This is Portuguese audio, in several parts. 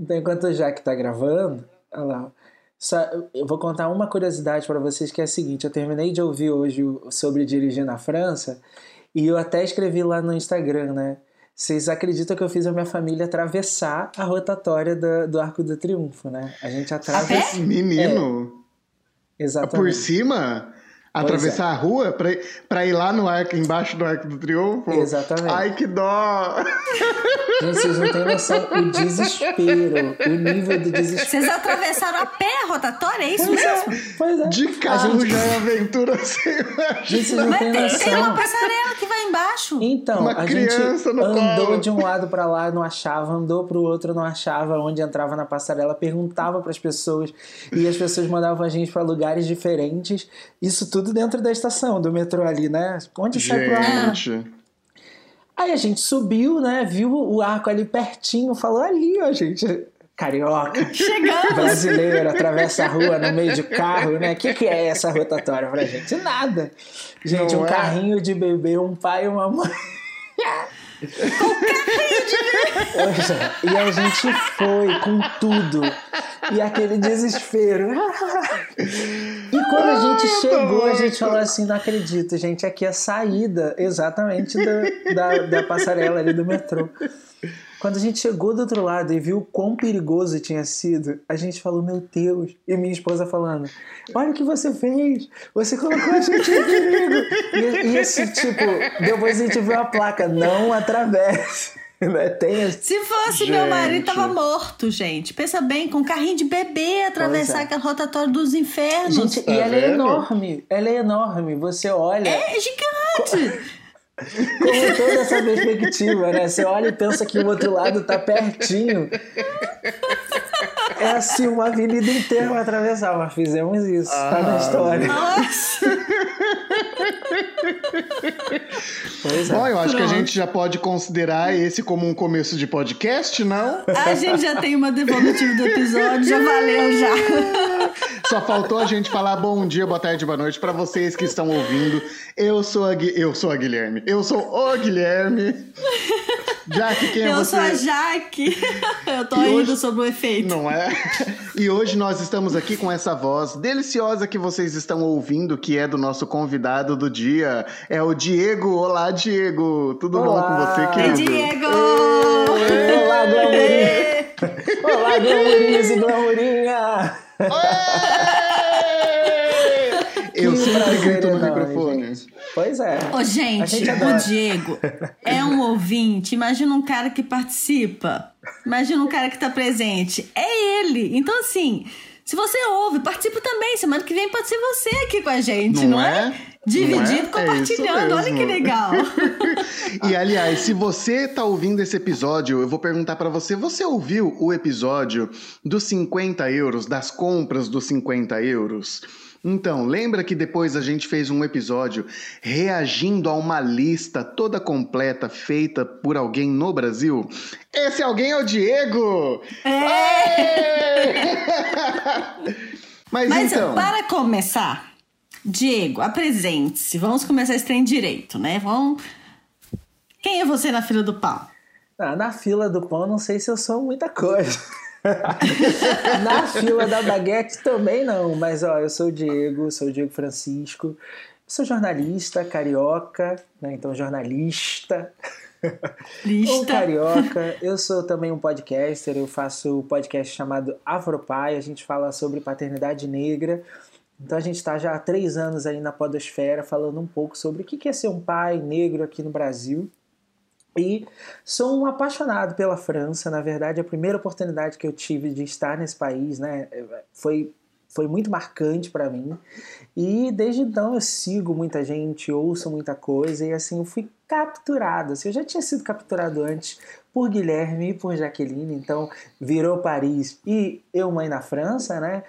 Então, enquanto o Jaque tá gravando, olha lá. Só, eu vou contar uma curiosidade para vocês que é a seguinte: eu terminei de ouvir hoje sobre dirigir na França e eu até escrevi lá no Instagram, né? Vocês acreditam que eu fiz a minha família atravessar a rotatória do, do Arco do Triunfo, né? A gente atravessa. Menino! É, exatamente. Por cima? Atravessar é. a rua pra, pra ir lá no arco, embaixo do Arco do Triunfo? Exatamente. Ai, que dó! Gente, vocês não têm noção o desespero, o nível de desespero. Vocês atravessaram a pé a rotatória, é isso pois é, mesmo? É, pois é. De carro gente... já é aventura, assim. Gente, vocês não têm noção. Tem uma passarela que vai embaixo. Então, uma a gente andou colo. de um lado para lá, não achava, andou pro outro, não achava onde entrava na passarela, perguntava para as pessoas e as pessoas mandavam a gente para lugares diferentes. Isso tudo dentro da estação do metrô ali, né? Onde gente. sai pro ar? Aí a gente subiu, né? Viu o arco ali pertinho, falou ali, ó, gente. Carioca, Chegamos. brasileiro, atravessa a rua no meio de carro, né? O que, que é essa rotatória pra gente? Nada. Gente, Não um é? carrinho de bebê, um pai e uma mãe. Com carrinho de bebê! E a gente foi com tudo. E aquele desespero. Quando a gente chegou, a gente falou assim: não acredito, gente, aqui é a saída exatamente do, da, da passarela ali do metrô. Quando a gente chegou do outro lado e viu quão perigoso tinha sido, a gente falou, meu Deus. E minha esposa falando, olha o que você fez, você colocou a gente em perigo. E, e esse tipo, depois a gente viu a placa, não atravesse. Né? Tem Se fosse gente. meu marido, tava morto, gente. Pensa bem, com um carrinho de bebê atravessar é. aquela rotatória dos infernos. Gente, tá e ela é vendo? é enorme. Ela é enorme. Você olha. É gigante. Com toda essa perspectiva, né? Você olha e pensa que o outro lado tá pertinho. É assim, uma avenida inteira pra atravessar, mas fizemos isso, ah, tá na ah. história. Nossa! Pois é. Bom, eu acho Pronto. que a gente já pode considerar esse como um começo de podcast, não? A gente já tem uma devolutiva do episódio, já valeu já. Só faltou a gente falar bom dia, boa tarde, boa noite para vocês que estão ouvindo. Eu sou a, eu sou a Guilherme. Eu sou o Guilherme. Jaque, quem é eu você? Eu sou a Jaque. Eu tô e indo hoje... sobre o efeito. Não é? E hoje nós estamos aqui com essa voz deliciosa que vocês estão ouvindo, que é do nosso convidado do dia. É o Diego. Olá, Diego. Tudo Olá. bom com você, querido? Oi, Diego! Olá, Glamourinha! Olá, Glamourinhas e Glamourinha! Eu sempre grito no microfone. Gente. Pois é. Ô, gente, gente o Diego é um ouvinte. Imagina um cara que participa. Imagina um cara que tá presente. É ele. Então, assim, se você ouve, participa também. Semana que vem pode ser você aqui com a gente, não, não é? é? Dividindo, é? compartilhando. É Olha que legal. e aliás, se você tá ouvindo esse episódio, eu vou perguntar para você: você ouviu o episódio dos 50 euros, das compras dos 50 euros? Então, lembra que depois a gente fez um episódio reagindo a uma lista toda completa feita por alguém no Brasil? Esse alguém é o Diego! É! Mas, Mas então... para começar, Diego, apresente-se. Vamos começar esse trem direito, né? Vamos... Quem é você na fila do pão? Ah, na fila do pão, não sei se eu sou muita coisa. Na fila da baguete também não, mas ó, eu sou o Diego, sou o Diego Francisco, sou jornalista, carioca, né? Então jornalista. Lista. Ou carioca. Eu sou também um podcaster, eu faço um podcast chamado Afropai, a gente fala sobre paternidade negra. Então a gente está já há três anos aí na podosfera falando um pouco sobre o que é ser um pai negro aqui no Brasil. E sou um apaixonado pela França. Na verdade, a primeira oportunidade que eu tive de estar nesse país né, foi, foi muito marcante para mim. E desde então eu sigo muita gente, ouço muita coisa e assim eu fui capturado. Assim, eu já tinha sido capturado antes por Guilherme e por Jaqueline, então virou Paris e eu mãe na França, né?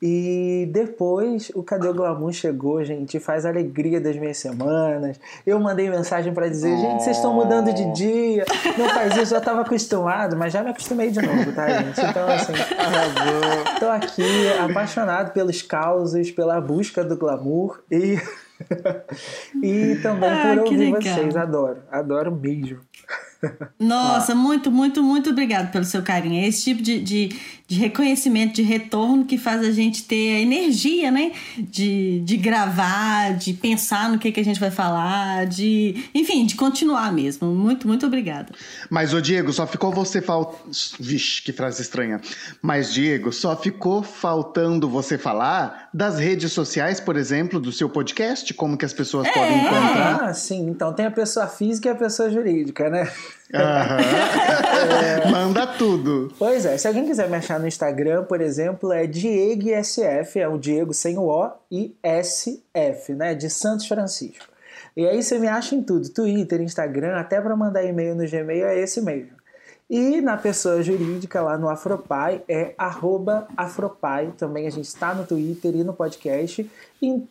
E depois o Cadê o Glamour chegou, gente, faz a alegria das minhas semanas. Eu mandei mensagem para dizer, gente, vocês estão mudando de dia, não faz isso, já estava acostumado, mas já me acostumei de novo, tá, gente? Então, assim, tô aqui apaixonado pelos causos, pela busca do glamour e. e também ah, por ouvir vocês, adoro, adoro mesmo. Nossa, ah. muito, muito, muito obrigado pelo seu carinho. Esse tipo de, de, de, reconhecimento, de retorno que faz a gente ter a energia, né? De, de gravar, de pensar no que, que a gente vai falar, de. Enfim, de continuar mesmo. Muito, muito obrigada. Mas, ô Diego, só ficou você faltando. Vixe, que frase estranha. Mas, Diego, só ficou faltando você falar das redes sociais, por exemplo, do seu podcast, como que as pessoas é. podem encontrar. Ah, sim. Então tem a pessoa física e a pessoa jurídica, né? é... Manda tudo. Pois é, se alguém quiser me achar no Instagram, por exemplo, é Diego SF, é o Diego sem o O e SF, né? De Santos Francisco. E aí você me acha em tudo, Twitter, Instagram, até para mandar e-mail no Gmail é esse mesmo. E na pessoa jurídica lá no Afropai é arroba Afropai. Também a gente está no Twitter e no podcast. E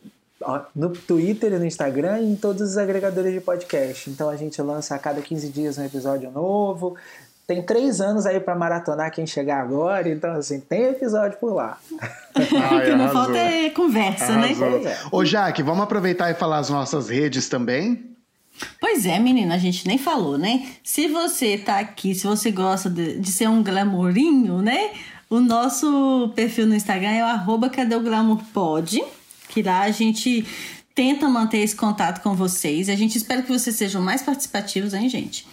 no Twitter e no Instagram e em todos os agregadores de podcast. Então a gente lança a cada 15 dias um episódio novo. Tem três anos aí para maratonar quem chegar agora, então assim, tem episódio por lá. o que não falta é conversa, né? arrasou. né? Ô Jaque, vamos aproveitar e falar as nossas redes também? Pois é, menina, a gente nem falou, né? Se você tá aqui, se você gosta de, de ser um glamourinho, né? O nosso perfil no Instagram é o arroba cadê o glamour pod, que lá a gente tenta manter esse contato com vocês. A gente espera que vocês sejam mais participativos, hein, gente?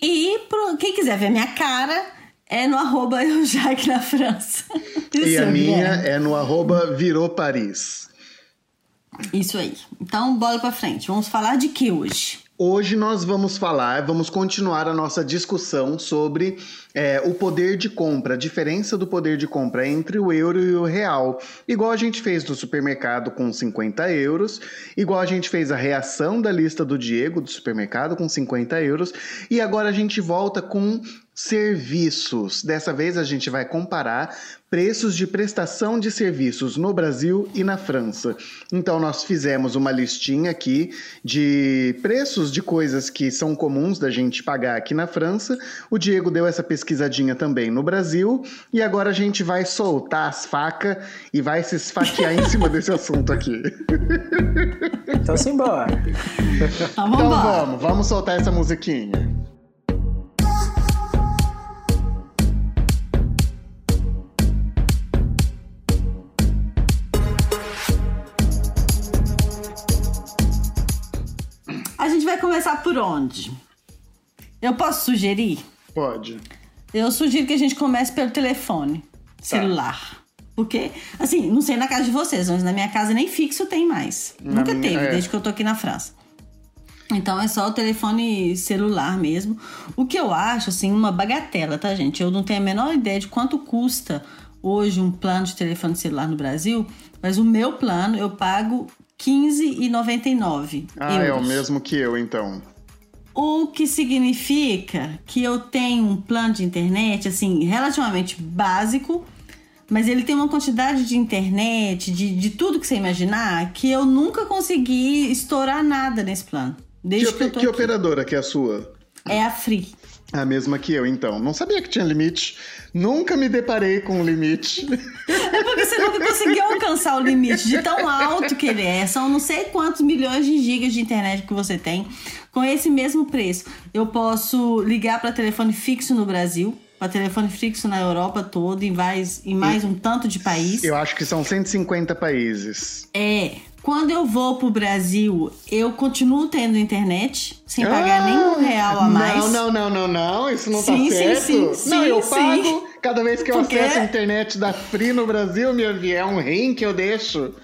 E pro, quem quiser ver minha cara, é no arroba Jaque na França. Isso, e a minha é no arroba Virou Paris. Isso aí. Então, bola pra frente. Vamos falar de que hoje? Hoje nós vamos falar, vamos continuar a nossa discussão sobre é, o poder de compra, a diferença do poder de compra entre o euro e o real. Igual a gente fez do supermercado com 50 euros, igual a gente fez a reação da lista do Diego do supermercado com 50 euros, e agora a gente volta com serviços. Dessa vez a gente vai comparar preços de prestação de serviços no Brasil e na França. Então nós fizemos uma listinha aqui de preços de coisas que são comuns da gente pagar aqui na França. O Diego deu essa pesquisadinha também no Brasil e agora a gente vai soltar as facas e vai se esfaquear em cima desse assunto aqui. Então simbora. Então, então vamos, vamos soltar essa musiquinha. Por onde? Eu posso sugerir? Pode. Eu sugiro que a gente comece pelo telefone tá. celular. Porque, assim, não sei na casa de vocês, mas na minha casa nem fixo tem mais. Na Nunca minha, teve, é. desde que eu tô aqui na França. Então é só o telefone celular mesmo. O que eu acho, assim, uma bagatela, tá, gente? Eu não tenho a menor ideia de quanto custa hoje um plano de telefone celular no Brasil, mas o meu plano eu pago 15,99 Ah, euros. é o mesmo que eu, então. O que significa que eu tenho um plano de internet, assim, relativamente básico, mas ele tem uma quantidade de internet, de, de tudo que você imaginar, que eu nunca consegui estourar nada nesse plano. Desde que, que, que operadora que é a sua? É a Free. A mesma que eu, então. Não sabia que tinha limite. Nunca me deparei com um limite. É porque você nunca conseguiu alcançar o limite de tão alto que ele é. São não sei quantos milhões de gigas de internet que você tem com esse mesmo preço. Eu posso ligar para telefone fixo no Brasil, para telefone fixo na Europa toda, em mais, em mais um tanto de países. Eu acho que são 150 países. É. Quando eu vou pro Brasil, eu continuo tendo internet, sem pagar ah, nenhum real a mais. Não, não, não, não, não. Isso não tá sim, tá certo. Sim, sim, não, eu pago cada vez que eu Porque... acesso a internet da Free no Brasil, minha via, é um rim que eu deixo.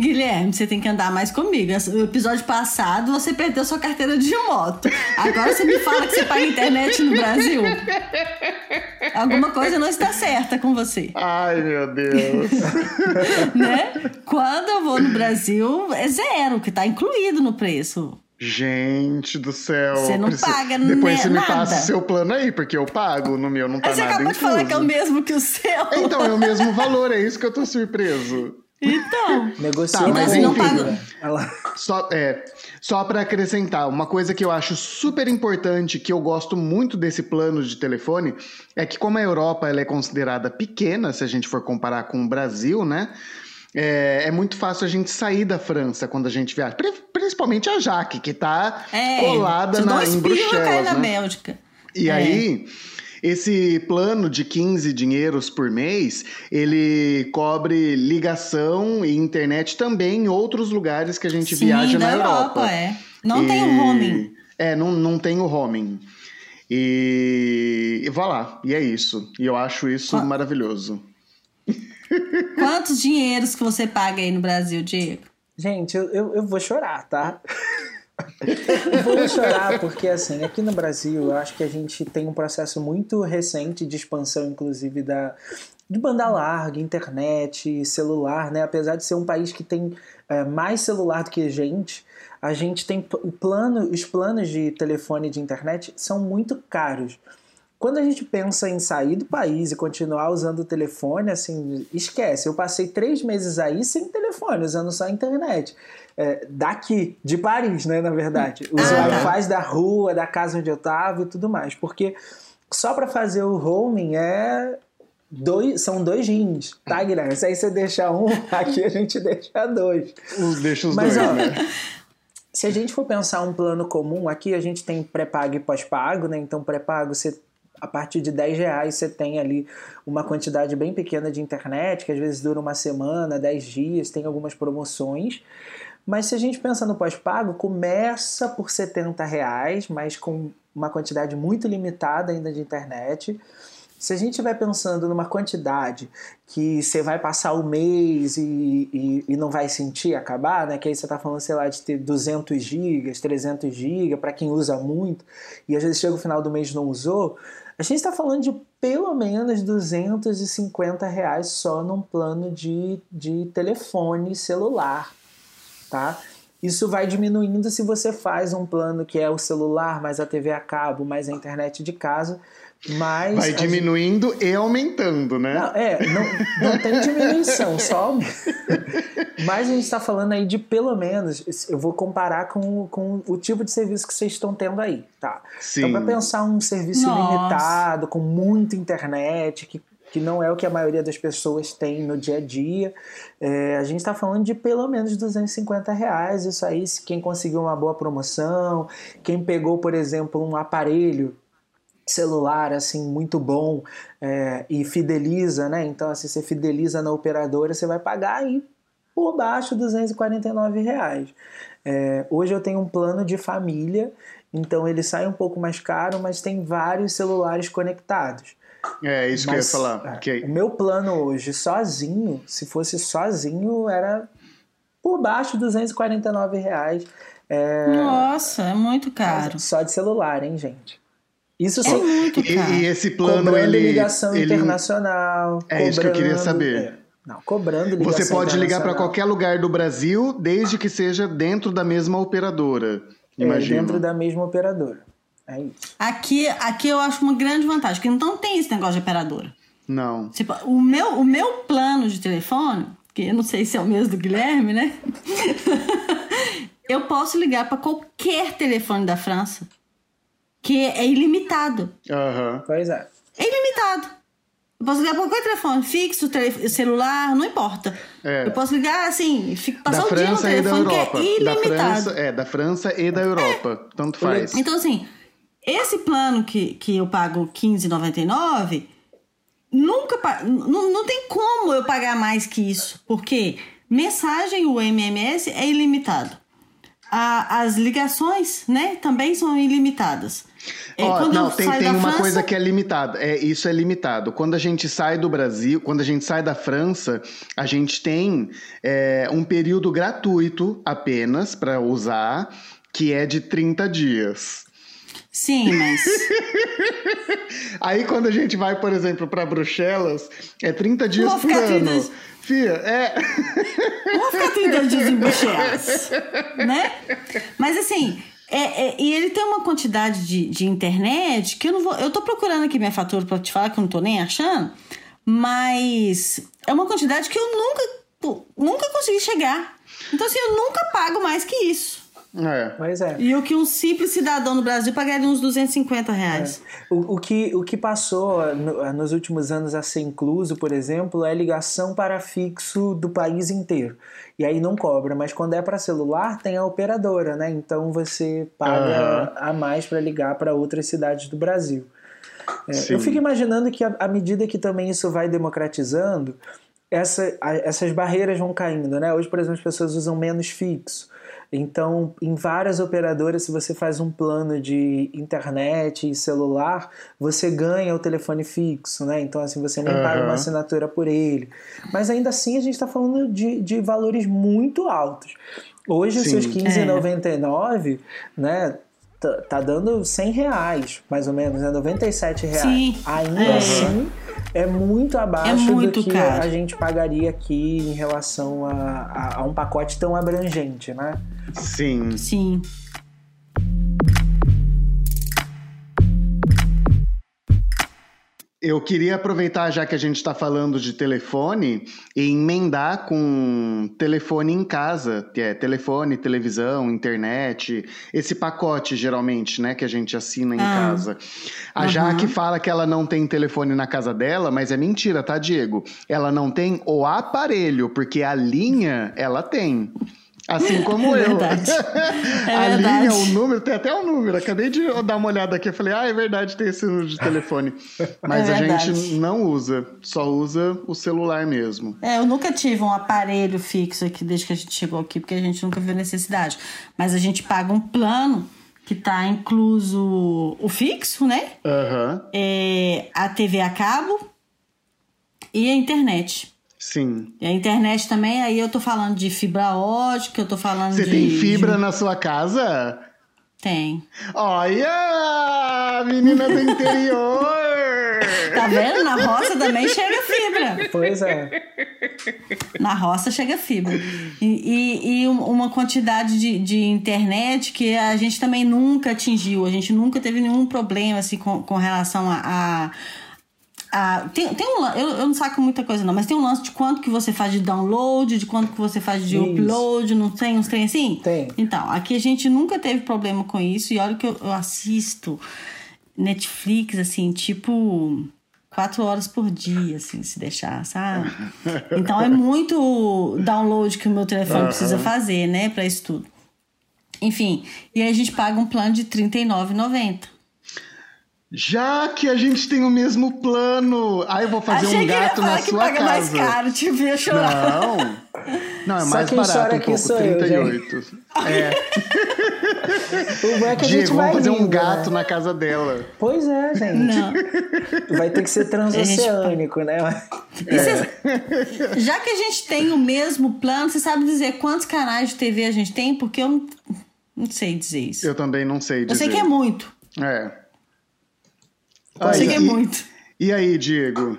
Guilherme, você tem que andar mais comigo. No episódio passado, você perdeu sua carteira de moto. Agora você me fala que você paga internet no Brasil. Alguma coisa não está certa com você. Ai, meu Deus. né? Quando eu vou no Brasil, é zero, que está incluído no preço. Gente do céu. Você não preciso... paga Depois você me nada. passa o seu plano aí, porque eu pago, no meu não tá Mas nada incluso. Você acabou de falar que é o mesmo que o seu. Então, é o mesmo valor, é isso que eu tô surpreso. Então. Negociou, tá, mas não paga. Só, é, só para acrescentar, uma coisa que eu acho super importante, que eu gosto muito desse plano de telefone, é que como a Europa ela é considerada pequena, se a gente for comparar com o Brasil, né? É, é, muito fácil a gente sair da França quando a gente viaja. Principalmente a Jaque, que tá é, colada na, em Bruxelas. Cai na né? Bélgica. E É. aí, esse plano de 15 dinheiros por mês, ele cobre ligação e internet também em outros lugares que a gente Sim, viaja na Europa. é. Não tem o E- homing. É, não, não tem o homing. E, e vá lá, e é isso. E eu acho isso Qua- maravilhoso. Quantos dinheiros que você paga aí no Brasil, Diego? Gente, eu, eu, eu vou chorar, tá? Vou chorar porque, assim, aqui no Brasil, eu acho que a gente tem um processo muito recente de expansão, inclusive, da, de banda larga, internet, celular, né? Apesar de ser um país que tem é, mais celular do que gente, a gente tem plano, os planos de telefone e de internet são muito caros. Quando a gente pensa em sair do país e continuar usando o telefone, assim, esquece. Eu passei três meses aí sem telefone, usando só a internet. É, daqui, de Paris, né, na verdade. Os Ah, Wi-Fi da rua, da casa onde eu tava e tudo mais. Porque só para fazer o roaming é. Dois, são dois rins, tá, Guilherme? Se aí você deixa um, aqui a gente deixa dois. Deixa os Mas, dois, ó, né? Se a gente for pensar um plano comum, aqui a gente tem pré-pago e pós-pago, né? Então, pré-pago, você, a partir de 10 reais, você tem ali uma quantidade bem pequena de internet, que às vezes dura uma semana, 10 dias, tem algumas promoções. Mas se a gente pensa no pós-pago, começa por 70 reais, mas com uma quantidade muito limitada ainda de internet. Se a gente estiver pensando numa quantidade que você vai passar o mês e, e, e não vai sentir acabar, né? Que aí você está falando, sei lá, de ter 200 gigas, 300 gigas, para quem usa muito, e às vezes chega o final do mês não usou, a gente está falando de pelo menos 250 reais só num plano de, de telefone celular, tá? Isso vai diminuindo se você faz um plano que é o celular, mais a TV a cabo, mais a internet de casa, mas Vai a gente- diminuindo e aumentando, né? não, é, não, não tem diminuição, só. Mas a gente está falando aí de pelo menos, eu vou comparar com, com o tipo de serviço que vocês estão tendo aí, tá? Sim. Então, para pensar um serviço Nossa. limitado, com muita internet, que, que não é o que a maioria das pessoas tem no dia a dia, é, a gente está falando de pelo menos 250 reais. Isso aí, se quem conseguiu uma boa promoção, quem pegou, por exemplo, um aparelho celular assim muito bom é, e fideliza, né? Então assim, você fideliza na operadora, você vai pagar aí por baixo 249 reais. É, hoje eu tenho um plano de família, então ele sai um pouco mais caro, mas tem vários celulares conectados. É isso Mas, que eu ia falar. é, Que- O meu plano hoje, sozinho, se fosse sozinho, era por baixo 249 reais. É, Nossa, é muito caro. só de celular, hein, gente? Isso É só, muito E, caro. e esse plano, cobrando ele, ligação ele- internacional. É isso que eu queria cobrando- saber. é, não, cobrando ligação Você pode ligar para qualquer lugar do Brasil, desde que seja dentro da mesma operadora. É, Imagina. dentro da mesma operadora. É isso. Aqui, aqui eu acho uma grande vantagem, porque não tem esse negócio de operadora. Não. Tipo, o meu, o meu plano de telefone, que eu não sei se é o mesmo do Guilherme, né? eu posso ligar para qualquer telefone da França, que é ilimitado. Aham. Pois é. É ilimitado. Eu posso ligar para qualquer telefone, fixo, tele- celular, não importa. É. Eu posso ligar assim, fico, Da passar o dia no França e da telefone que Europa. é Da ilimitado. França, é, da França e da Europa. Tanto faz. Então, assim, esse plano que, que eu pago R$15,99, nunca não, não tem como eu pagar mais que isso. Porque mensagem, o MMS, é ilimitado. A- as ligações, né, também são ilimitadas. É, Ó, não, tem, tem uma França- coisa que é limitada. É, isso é limitado. Quando a gente sai do Brasil, quando a gente sai da França, a gente tem é, um período gratuito apenas para usar, que é de 30 dias. Sim, mas. Aí quando a gente vai, por exemplo, para Bruxelas, é 30 dias por 30 ano. dias. Fia, é. Não vou ficar 30 dias em Bruxelas, né? Mas assim, é, é- e ele tem uma quantidade de, de internet que eu não vou. Eu tô procurando aqui minha fatura pra te falar que eu não tô nem achando, mas é uma quantidade que eu nunca, nunca consegui chegar. Então, assim, eu nunca pago mais que isso. É. Pois é. E o que um simples cidadão no Brasil pagaria uns 250 reais. É. O, o, que, o que passou no, nos últimos anos a ser incluso, por exemplo, é ligação para fixo do país inteiro. E aí não cobra, mas quando é para celular, tem a operadora, né? Então você paga uhum. a mais para ligar para outras cidades do Brasil. É, eu fico imaginando que à medida que também isso vai democratizando, essa, a, essas barreiras vão caindo, né? Hoje, por exemplo, as pessoas usam menos fixo. Então, em várias operadoras, se você faz um plano de internet e celular, você ganha o telefone fixo, né? Então, assim, você nem uhum. paga uma assinatura por ele. Mas ainda assim, a gente está falando de, de valores muito altos. Hoje, Sim. seus R$15,99, é. né? Tá, tá dando 100 reais, mais ou menos, né? 97 reais. Sim. Ainda é. assim, é muito abaixo é muito do que caro. a gente pagaria aqui em relação a, a, a um pacote tão abrangente, né? Sim. Sim. Eu queria aproveitar, já que a gente está falando de telefone, e emendar com telefone em casa, que é telefone, televisão, internet, esse pacote, geralmente, né, que a gente assina em ah. casa. A uhum. Jaque fala que ela não tem telefone na casa dela, mas é mentira, tá, Diego? Ela não tem o aparelho, porque a linha ela tem. Assim como é eu. Verdade. É a verdade. linha, o número, tem até o um número. Acabei de dar uma olhada aqui. Eu falei, ah, é verdade, tem esse número de telefone. Mas é a gente não usa, só usa o celular mesmo. É, eu nunca tive um aparelho fixo aqui desde que a gente chegou aqui, porque a gente nunca viu necessidade. Mas a gente paga um plano que tá incluso o fixo, né? Uhum. É, a TV a cabo e a internet. Sim. E a internet também, aí eu tô falando de fibra ótica, eu tô falando Você de... Você tem fibra de... na sua casa? Tem. Olha, menina do interior! tá vendo? Na roça também chega fibra. Pois é. Na roça chega fibra. E, e, e uma quantidade de, de, internet que a gente também nunca atingiu. A gente nunca teve nenhum problema assim, com, com relação a, a ah, tem, tem um eu, eu não saco muita coisa não, mas tem um lance de quanto que você faz de download, de quanto que você faz de isso. upload, não tem uns trem assim? Tem. Então, aqui a gente nunca teve problema com isso e olha que eu, eu assisto Netflix, assim, tipo quatro horas por dia, assim, se deixar, sabe? Então é muito download que o meu telefone uhum. precisa fazer, né, para isso tudo. Enfim, e aí a gente paga um plano de R$39,90. Já que a gente tem o mesmo plano, aí eu vou fazer Achei um gato na que sua paga casa. mais caro, te via chorar. Não. Não, é mais barato um pouco, sou 38. Eu, é. o é que a Diego, gente vai vamos fazer rindo, um gato né? na casa dela. Pois é, gente. Não. Vai ter que ser transoceânico, né? É. Já que a gente tem o mesmo plano, você sabe dizer quantos canais de TV a gente tem? Porque eu não, não sei dizer isso. Eu também não sei dizer. Eu sei que é muito. É. Aí, Cheguei muito. E aí, Diego?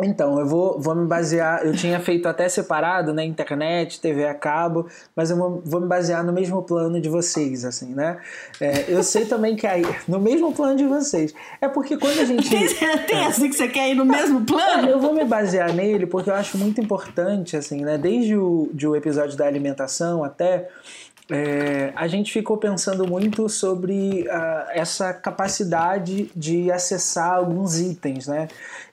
Então, eu vou, vou me basear. Eu tinha feito até separado, né? Internet, TV a cabo, mas eu vou, vou me basear no mesmo plano de vocês, assim, né? É, eu sei também que aí. No mesmo plano de vocês. É porque quando a gente. Tem, tem assim que você quer ir no mesmo plano? Eu vou me basear nele porque eu acho muito importante, assim, né? Desde o, de o episódio da alimentação até é, a gente ficou pensando muito sobre uh, essa capacidade de acessar alguns itens, né?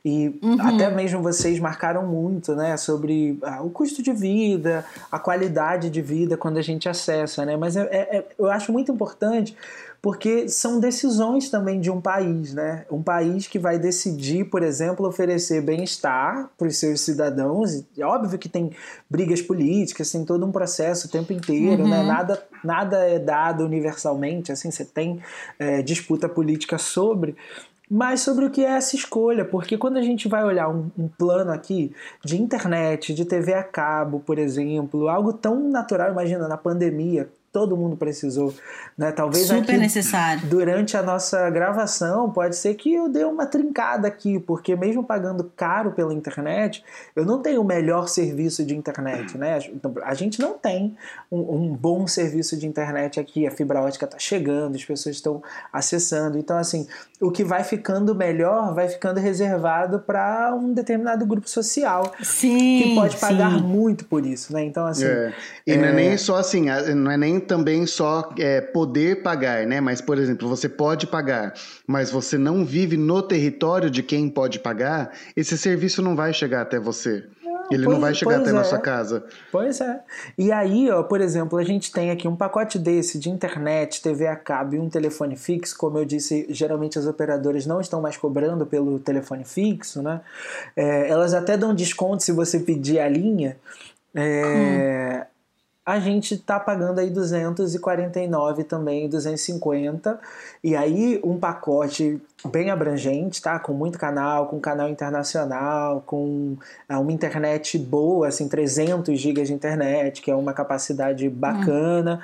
E uhum. até mesmo vocês marcaram muito, né? Sobre uh, o custo de vida, a qualidade de vida quando a gente acessa, né? Mas é, é, é eu acho muito importante porque são decisões também de um país, né? Um país que vai decidir, por exemplo, oferecer bem-estar para os seus cidadãos. É óbvio que tem brigas políticas, tem todo um processo o tempo inteiro, né? uhum. né? Nada, nada é dado universalmente, assim, você tem é, disputa política sobre, mas sobre o que é essa escolha, porque quando a gente vai olhar um, um, plano aqui de internet, de TV a cabo, por exemplo, algo tão natural, imagina na pandemia, todo mundo precisou, né? Talvez Super aqui, necessário. durante a nossa gravação pode ser que eu dê uma trincada aqui, porque mesmo pagando caro pela internet, eu não tenho o melhor serviço de internet, né? Então, a gente não tem um, um bom serviço de internet aqui, a fibra ótica está chegando, as pessoas estão acessando, então assim, o que vai ficando melhor vai ficando reservado para um determinado grupo social sim, que pode pagar sim. muito por isso, né? Então assim, é. e é... não é nem só assim, não é nem é também só é, poder pagar, né? Mas, por exemplo, você pode pagar, mas você não vive no território de quem pode pagar, esse serviço não vai chegar até você. Ele pois, não vai chegar até é. na sua casa. Pois é. E aí, ó, por exemplo, a gente tem aqui um pacote desse de internet, TV a cabo e um telefone fixo. Como eu disse, geralmente as operadoras não estão mais cobrando pelo telefone fixo, né? É, elas até dão desconto se você pedir a linha. É, hum a gente tá pagando aí 249 também, 250. E aí um pacote bem abrangente, tá? Com muito canal, com canal internacional, com ah, uma internet boa, assim, 300 GB de internet, que é uma capacidade bacana.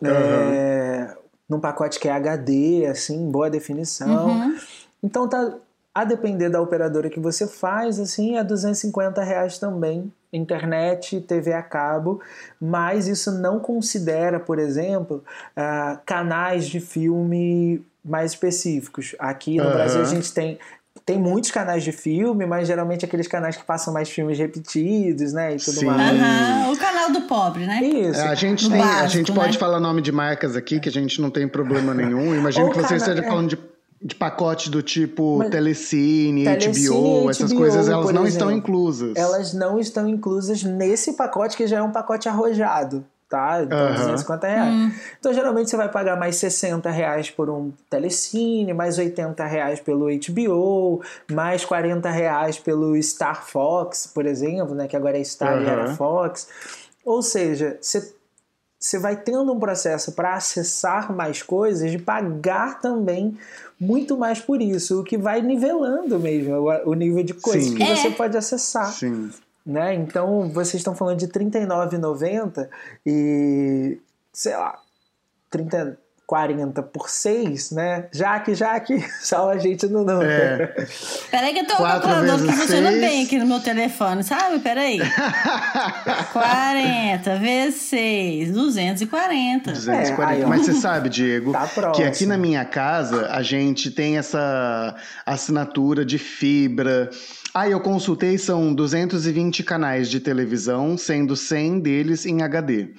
Uhum. É, num pacote que é HD, assim, boa definição. Uhum. Então tá a depender da operadora que você faz, assim, é 250 reais também internet, TV a cabo, mas isso não considera, por exemplo, uh, canais de filme mais específicos. Aqui no uhum. Brasil a gente tem tem muitos canais de filme, mas geralmente aqueles canais que passam mais filmes repetidos, né? E tudo Sim. mais. Uhum, o canal do pobre, né? Isso. É, a gente, tem, básico, a gente né? pode falar nome de marcas aqui, que a gente não tem problema nenhum. Imagino que você esteja é. falando de de pacote do tipo Mas, Telecine, Telecine HBO, essas HBO, coisas, elas não exemplo, estão inclusas. Elas não estão inclusas nesse pacote que já é um pacote arrojado, tá? Então, uhum. 250 reais. Hum. Então, geralmente você vai pagar mais 60 reais por um Telecine, mais 80 reais pelo HBO, mais 40 reais pelo Star Fox, por exemplo, né? Que agora é Star uhum. e era Fox. Ou seja, você você vai tendo um processo para acessar mais coisas, de pagar também muito mais por isso, o que vai nivelando mesmo o, nível de coisas Sim. que é. você pode acessar. Sim. Né? Então, vocês estão falando de R$39,90 e, sei lá, 30, 40 por 6, né? Jaque, Jaque, só a gente no não. É. Peraí que eu tô com o calculador que funciona bem aqui no meu telefone, sabe? Peraí. 40 vezes 6, 240. 240. É, Mas você sabe, Diego, tá que aqui na minha casa a gente tem essa assinatura de fibra. Ah, eu consultei, são 220 canais de televisão, sendo 100 deles em HD.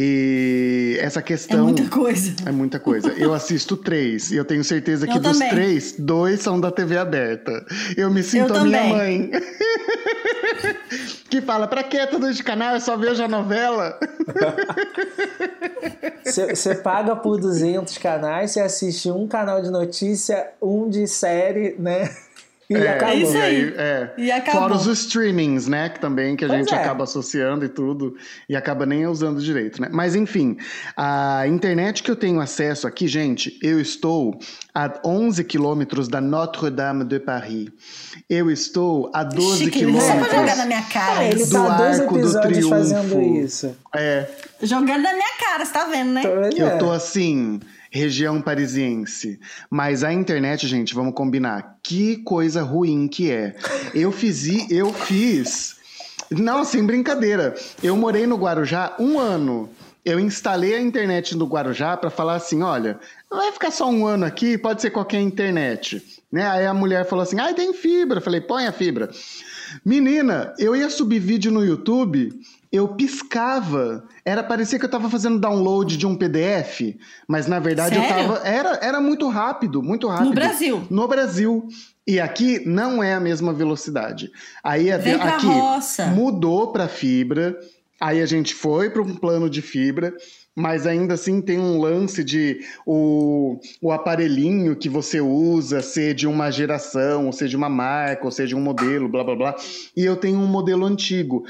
E essa questão. É muita coisa. É muita coisa. Eu assisto três. E eu tenho certeza que eu dos também. três, dois são da TV aberta. Eu me sinto eu a minha mãe. que fala, pra que tudo de canal? Eu só vejo a novela. Você paga por 200 canais, você assiste um canal de notícia, um de série, né? E é, acabou. É isso aí. É. E acabou. Fora os streamings, né? Que também que a pois gente é. acaba associando e tudo. E acaba nem usando direito, né? Mas enfim, a internet que eu tenho acesso aqui, gente, eu estou a 11 quilômetros da Notre-Dame de Paris. Eu estou a 12 Chique, quilômetros. jogar na minha cara. É, ele do tá Arco do Triunfo. fazendo isso. É. Jogando na minha cara, você tá vendo, né? Eu tô assim região parisiense. Mas a internet, gente, vamos combinar. Que coisa ruim que é. Eu fiz, eu fiz. Não, sem brincadeira. Eu morei no Guarujá um ano. Eu instalei a internet no Guarujá para falar assim, olha, não vai ficar só um ano aqui, pode ser qualquer internet. Né? Aí a mulher falou assim, ah, tem fibra. Eu falei, põe a fibra. Menina, eu ia subir vídeo no YouTube eu piscava. Era parecia que eu estava fazendo download de um PDF, mas na verdade Sério? eu tava era era muito rápido, muito rápido. No Brasil. No Brasil. E aqui não é a mesma velocidade. Aí aqui roça. mudou para fibra. Aí a gente foi para um plano de fibra, mas ainda assim tem um lance de o, o aparelhinho que você usa ser de uma geração, ou seja, de uma marca, ou seja, um modelo, blá blá blá. E eu tenho um modelo antigo.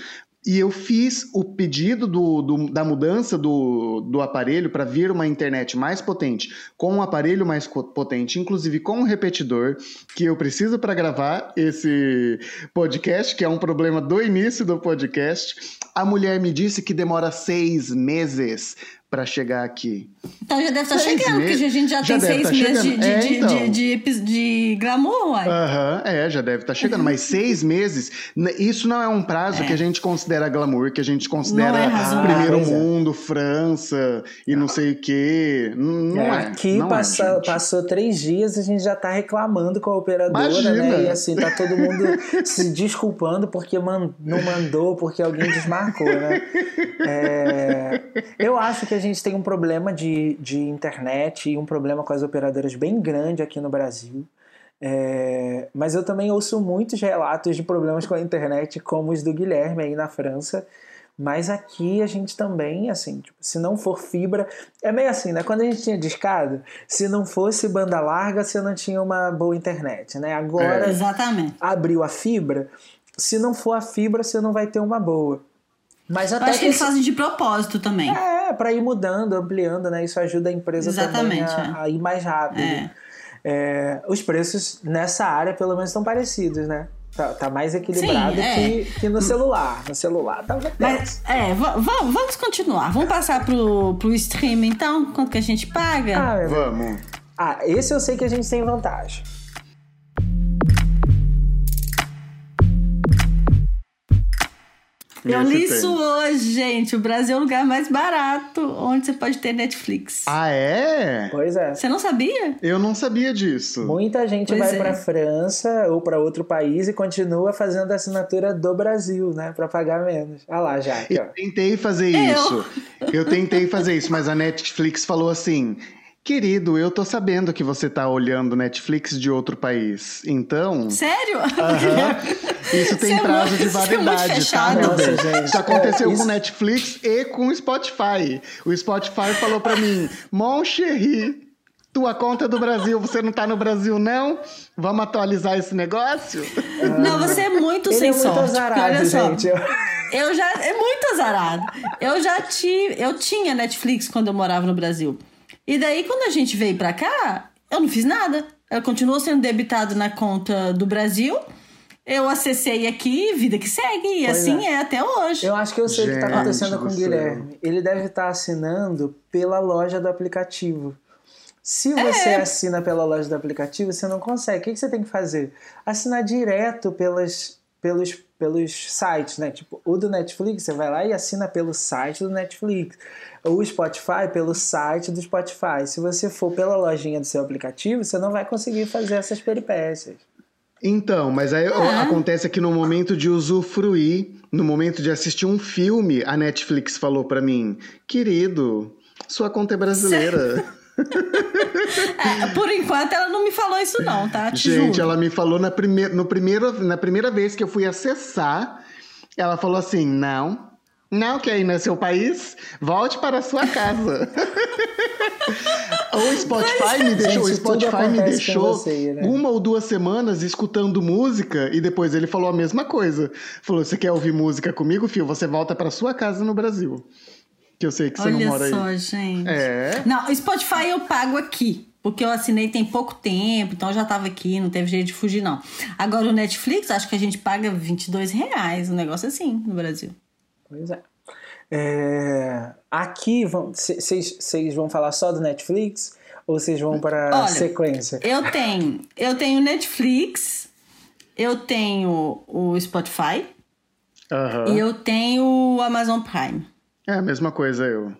E eu fiz o pedido do, do, da mudança do, do aparelho para vir uma internet mais potente, com um aparelho mais potente, inclusive com um repetidor, que eu preciso para gravar esse podcast, que é um problema do início do podcast. A mulher me disse que demora seis meses para chegar aqui. Então já deve estar tá chegando, meses. porque a gente já, já tem seis tá meses de, de, é, então. de, de, de, glamour, uai. Aham, é, já deve estar tá chegando. Mas seis meses, isso não é um prazo é. que a gente considera glamour, que a gente considera é primeiro mundo, França e não sei o quê. Não é. Aqui não passou, passou três dias e a gente já está reclamando com a operadora, Imagina. né? E assim, tá todo mundo se desculpando porque man, não mandou, porque alguém desmarcou, né? É, eu acho que a gente tem um problema de, de internet e um problema com as operadoras bem grande aqui no Brasil. É, mas eu também ouço muitos relatos de problemas com a internet, como os do Guilherme aí na França. Mas aqui a gente também, assim, tipo, se não for fibra. É meio assim, né? Quando a gente tinha discado, se não fosse banda larga, você não tinha uma boa internet, né? Agora é. Exatamente. abriu a fibra. Se não for a fibra, você não vai ter uma boa. Mas até Eu acho que, que eles fazem de propósito também. é, para ir mudando, ampliando, né? Isso ajuda a empresa também a, a ir mais rápido. É. É, os preços nessa área, pelo menos, estão parecidos, né? Tá, tá mais equilibrado Sim, é. que, que no celular. No celular tenso. Mas, é, va- va- vamos continuar. Vamos passar pro, pro streaming, então? Quanto que a gente paga? Ah, é- Vamos. ah, esse eu sei que a gente tem vantagem. Eu li tem. isso hoje, gente. O Brasil é o lugar mais barato onde você pode ter Netflix. Ah, é? Pois é. Você não sabia? Eu não sabia disso. Muita gente Pois vai é. pra França ou pra outro país e continua fazendo a assinatura do Brasil, né? Pra pagar menos. Ah lá, já. Aqui, ó. Eu tentei fazer Eu. isso. Eu tentei fazer isso, mas a Netflix falou assim: Querido, eu tô sabendo que você tá olhando Netflix de outro país. Então. Sério? aham, isso tem Você é prazo muito- de é validade, tá, fechado. meu Nossa, gente, Isso aconteceu é, isso- com Netflix e com o Spotify. O Spotify falou pra mim: Mon chéri, tua conta é do Brasil, você não tá no Brasil, não? Vamos atualizar esse negócio? Não, você é muito Ele sem é muito sorte. azarado, olha só, gente. Eu já. É muito azarado. Eu já tive. Eu tinha Netflix quando eu morava no Brasil. E daí, quando a gente veio pra cá, eu não fiz nada. Ela continuou sendo debitado na conta do Brasil. Eu acessei aqui, vida que segue. E Pois assim é. é. até hoje. Eu acho que eu sei o que está acontecendo do com o. Guilherme. Ele deve estar assinando pela loja do aplicativo. Se você assina pela loja do aplicativo, você não consegue. O que que você tem que fazer? Assinar direto pelas, pelos, pelos sites, né? Tipo, o do Netflix, você vai lá e assina pelo site do Netflix. O Spotify pelo site do Spotify. Se você for pela lojinha do seu aplicativo, você não vai conseguir fazer essas peripécias. Então, mas aí É. acontece que no momento de usufruir, no momento de assistir um filme, a Netflix falou pra mim: Querido, sua conta é brasileira. É, por enquanto, ela não me falou isso, não, tá? Te Gente, juro. ela me falou na, prime no primeiro, na primeira vez que eu fui acessar, ela falou assim: Não, não ir no seu país? Volte para a sua casa. o Spotify me deixou, o Gente, Spotify me deixou você, né? uma ou duas semanas escutando música e depois ele falou a mesma coisa. Falou: "Você quer ouvir música comigo, filho? Você volta para sua casa no Brasil." Que eu sei que você não Olha mora só, aí. gente. É. Não, o Spotify eu pago aqui. Porque eu assinei tem pouco tempo, então eu já tava aqui, não teve jeito de fugir, não. Agora o Netflix, acho que a gente paga 22 reais, um negócio assim, no Brasil. Pois é. É, aqui, vocês vão falar só do Netflix ou vocês vão para a sequência? Eu tenho, eu tenho Netflix, eu tenho o Spotify Aham. e eu tenho o Amazon Prime. É a mesma coisa eu.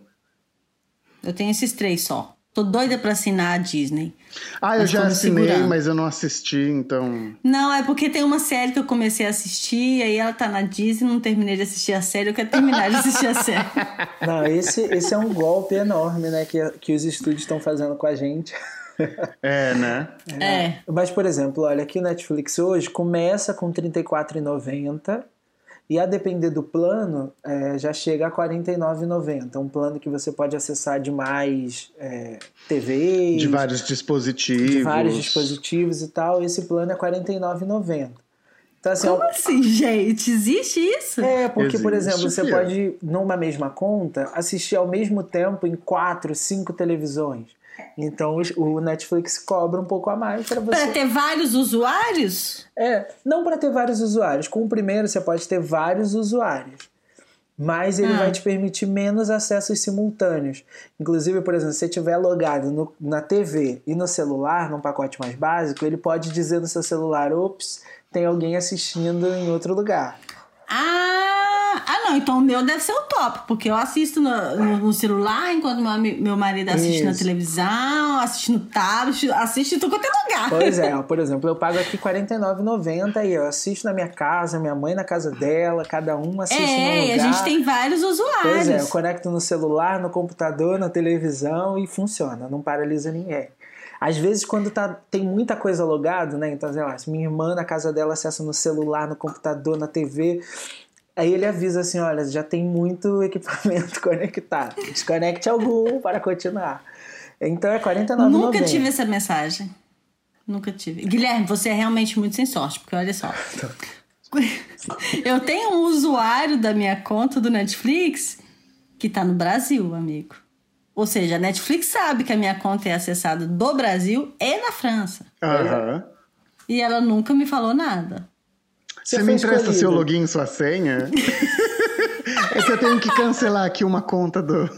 Eu tenho esses três só. Tô doida pra assinar a Disney. Ah, eu já assinei, segurando. mas eu não assisti, então. Não, é porque tem uma série que eu comecei a assistir, aí ela tá na Disney, não terminei de assistir a série, eu quero terminar de assistir a série. Não, esse, esse é um golpe enorme né, que, que os estúdios estão fazendo com a gente. É, né? É. Mas, por exemplo, olha, aqui o Netflix hoje começa com R$ 34,90 e a depender do plano, é, já chega a R$ 49,90. Um plano que você pode acessar de mais é, TVs, De vários dispositivos. de vários dispositivos e tal. Esse plano é R$ 49,90. Então, assim, Como assim, gente? Existe isso? É, porque, por Existe, exemplo, você filha. pode, numa mesma conta, assistir ao mesmo tempo em quatro, cinco televisões. Então o Netflix cobra um pouco a mais para você. ter vários usuários? É, não para ter vários usuários. Com o primeiro você pode ter vários usuários. Mas ele Ah. vai te permitir menos acessos simultâneos. Inclusive, por exemplo, se você estiver logado no- na TV e no celular, num pacote mais básico, ele pode dizer no seu celular: ops, tem alguém assistindo em outro lugar. Ah, Ah, não, então o meu deve ser o top, porque eu assisto no, no, no celular enquanto meu, meu marido assiste na Isso. televisão, assiste no tablet, assiste em tudo quanto é lugar. Pois é, por exemplo, eu pago aqui R$ 49,90 e eu assisto na minha casa, minha mãe na casa dela, cada um assiste É, e lugar. a gente tem vários usuários. Pois é, eu conecto no celular, no computador, na televisão e funciona, não paralisa ninguém. Às vezes, quando tá, tem muita coisa logado, né? Então, sei lá, minha irmã na casa dela acessa no celular, no computador, na TV, aí ele avisa assim: olha, já tem muito equipamento conectado. Desconecte algum para continuar. Então é R$ 49,90. Nunca tive essa mensagem. Nunca tive. Guilherme, você é realmente muito sem sorte, porque olha só. Eu tenho um usuário da minha conta do Netflix que tá no Brasil, amigo. Ou seja, a Netflix sabe que a minha conta é acessada do Brasil e na França. Aham. E ela nunca me falou nada. Você Você me foi empresta escolhido. seu login e sua senha? é que eu tenho que cancelar aqui uma conta do.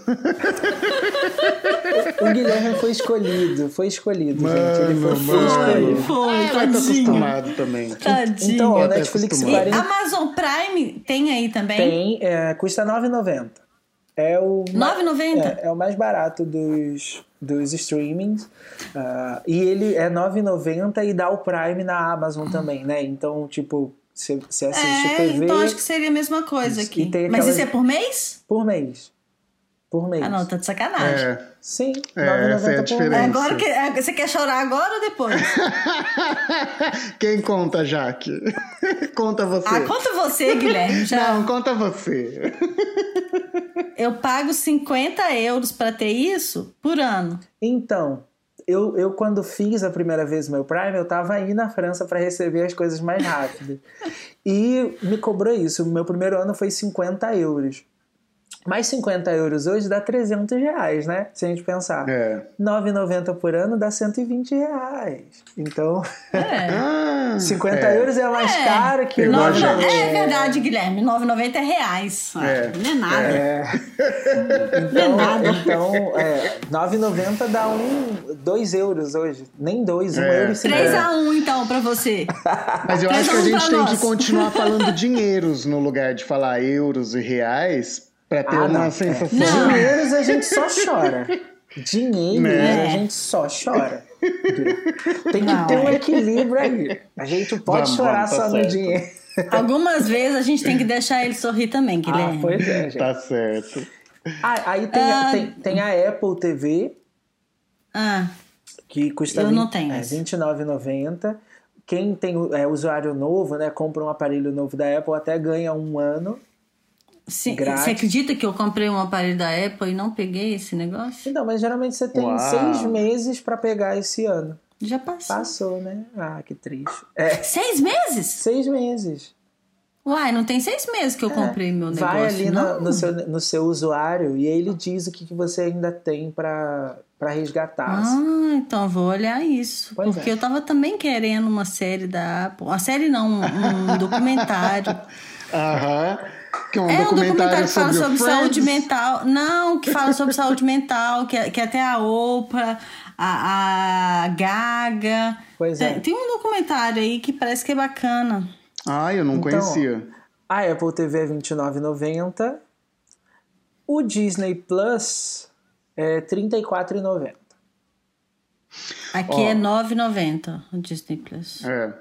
O Guilherme foi escolhido, foi escolhido, Mano, gente. Ele foi, foi mano. escolhido. Foi, vai tô acostumado também. Tadinho. Então, ó, tô Netflix acostumado. E 40 Amazon Prime tem aí também? tem, é, custa R$ 9,90. É o ma- 9,90? É, é o mais barato dos, dos streamings. Ah, e ele é R$ 9,90 e dá o Prime na Amazon também, né? Então, tipo, você você assiste É, TV então acho que seria a mesma coisa aqui. Mas isso é por mês? por mês. Por mês. Ah, não, tá de sacanagem. É. Sim, É, 9,90 essa é a diferença. mês. Agora que, é, você quer chorar agora ou depois? Quem conta, Jaque? conta você. ah, conta você, Guilherme. Já. Não, conta você. Eu pago 50 euros pra ter isso por ano. Então, eu, eu quando fiz a primeira vez o meu Prime, eu tava aí na França para receber as coisas mais rápido. e me cobrou isso. O meu primeiro ano foi 50 euros. Mais 50 euros hoje dá 300 reais, né? Se a gente pensar. É. 9,90 por ano dá 120 reais. Então, É. Ah, 50 é. euros é mais É. caro que Eu Nove- gosto. é verdade, Guilherme. 9,90 é reais. Ah, É. Não é nada. É. Então, então é, 9,90 dá um 2 euros hoje. Nem 2, 1 É. euro e 50. 3 a 1 então pra você. Mas eu acho que a um gente tem nós. que continuar falando dinheiros no lugar de falar euros e reais pra ter Ah, uma não. sensação. Não. Dinheiros a gente só chora. Dinheiro Né? a gente só chora. Tem que Não, ter um equilíbrio aí. A gente pode Vamos, chorar vamos, tá só no certo. dinheiro. Algumas vezes a gente tem que deixar ele sorrir também, Ah, Guilherme. pois é, gente. Tá certo. Ah, aí tem, Ah. tem, tem a Apple TV, Ah, que custa Eu 20 não tenho é, essa. R$29,90. Quem tem é, usuário novo, né, compra um aparelho novo da Apple, até ganha um ano. Sim, Grátis. você acredita que eu comprei um aparelho da Apple e não peguei esse negócio? Então, mas geralmente você tem Uau. seis meses para pegar esse ano. Já passou. Passou, né? Ah, que triste. É, Seis meses? seis meses. Uai, não tem seis meses que eu comprei meu negócio. É. Vai ali não? no, no seu, no seu usuário e aí ele diz o que, que você ainda tem para resgatar. Ah, então vou olhar isso. Pois porque é. eu tava também querendo uma série da Apple. Uma série não, um, um documentário. Aham. Que é um é um documentário, documentário que fala sobre, sobre saúde mental. Não, que fala sobre saúde mental, que, que até a Oprah, a, a Gaga. Pois é. tem, tem um documentário aí que parece que é bacana. Ah, eu não Então, conhecia. A Apple TV é R$29,90. O Disney Plus é R$34,90. Aqui Ó. é R$ 9,90 o Disney Plus. É.